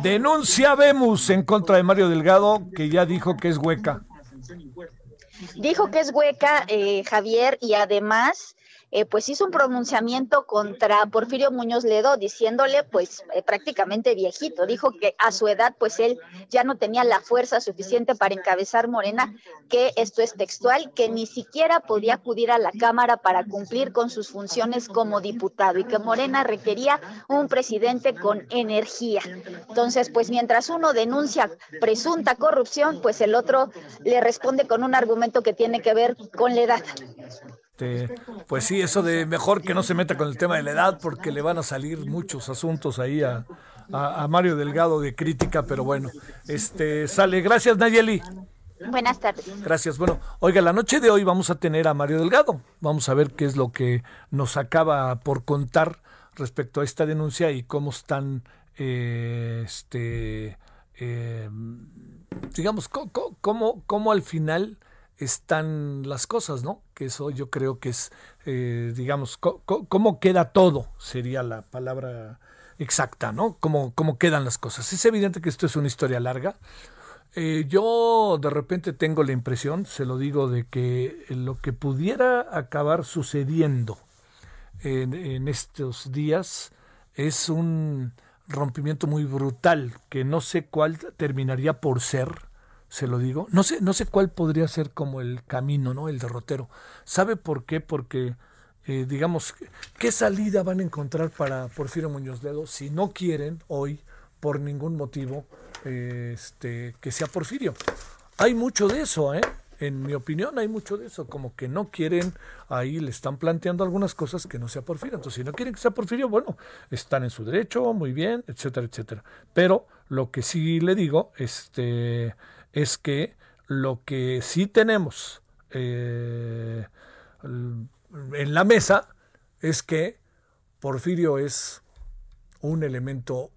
denuncia vemos en contra de Mario Delgado que ya dijo que es hueca. Dijo que es hueca, eh, Javier, y además eh, pues hizo un pronunciamiento contra Porfirio Muñoz Ledo, diciéndole pues eh, prácticamente viejito. Dijo que a su edad pues él ya no tenía la fuerza suficiente para encabezar Morena, que esto es textual, que ni siquiera podía acudir a la Cámara para cumplir con sus funciones como diputado y que Morena requería un presidente con energía. Entonces pues mientras uno denuncia presunta corrupción, pues el otro le responde con un argumento que tiene que ver con la edad. Este, pues sí, eso de mejor que no se meta con el tema de la edad porque le van a salir muchos asuntos ahí a, Mario Delgado de crítica, pero bueno, este sale. Gracias, Nayeli. Buenas tardes. Gracias. Bueno, oiga, la noche de hoy vamos a tener a Mario Delgado. Vamos a ver qué es lo que nos acaba por contar respecto a esta denuncia y cómo están, eh, este, eh, digamos, cómo, cómo al final están las cosas, ¿no? Que eso yo creo que es, eh, digamos, cómo queda todo, sería la palabra exacta, ¿no? Cómo, cómo quedan las cosas. Es evidente que esto es una historia larga. Eh, yo de repente tengo la impresión, se lo digo, de que lo que pudiera acabar sucediendo en, en estos días es un rompimiento muy brutal, que no sé cuál terminaría por ser, se lo digo. No sé, no sé cuál podría ser como el camino, ¿no? El derrotero. ¿Sabe por qué? Porque, eh, digamos, ¿qué salida van a encontrar para Porfirio Muñoz Ledo si no quieren hoy, por ningún motivo, este, que sea Porfirio? Hay mucho de eso, ¿eh? En mi opinión hay mucho de eso, como que no quieren, ahí le están planteando algunas cosas que no sea Porfirio. Entonces, si no quieren que sea Porfirio, bueno, están en su derecho, muy bien, etcétera, etcétera. Pero lo que sí le digo, este, es que lo que sí tenemos eh, en la mesa es que Porfirio es un elemento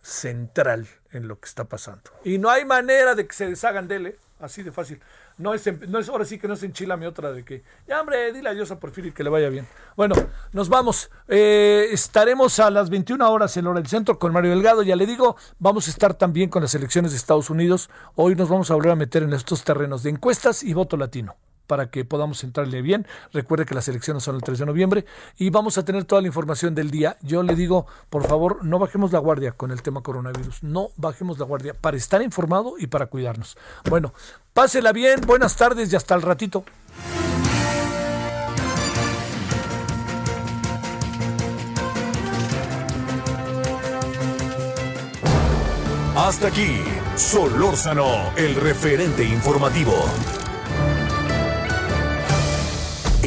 central en lo que está pasando. Y no hay manera de que se deshagan de él, ¿eh? así de fácil. No es, no es, ahora sí que no es enchilame otra de que, ya hombre, dile adiós a Porfirio que le vaya bien. Bueno, nos vamos. Eh, estaremos a las 21 horas en hora del centro con Mario Delgado. Ya le digo, vamos a estar también con las elecciones de Estados Unidos. Hoy nos vamos a volver a meter en estos terrenos de encuestas y voto latino para que podamos entrarle bien. Recuerde que las elecciones son el 3 de noviembre y vamos a tener toda la información del día. Yo le digo, por favor, no bajemos la guardia con el tema coronavirus. No bajemos la guardia para estar informado y para cuidarnos. Bueno, pásela bien, buenas tardes y hasta el ratito. Hasta aquí, Solórzano, el referente informativo.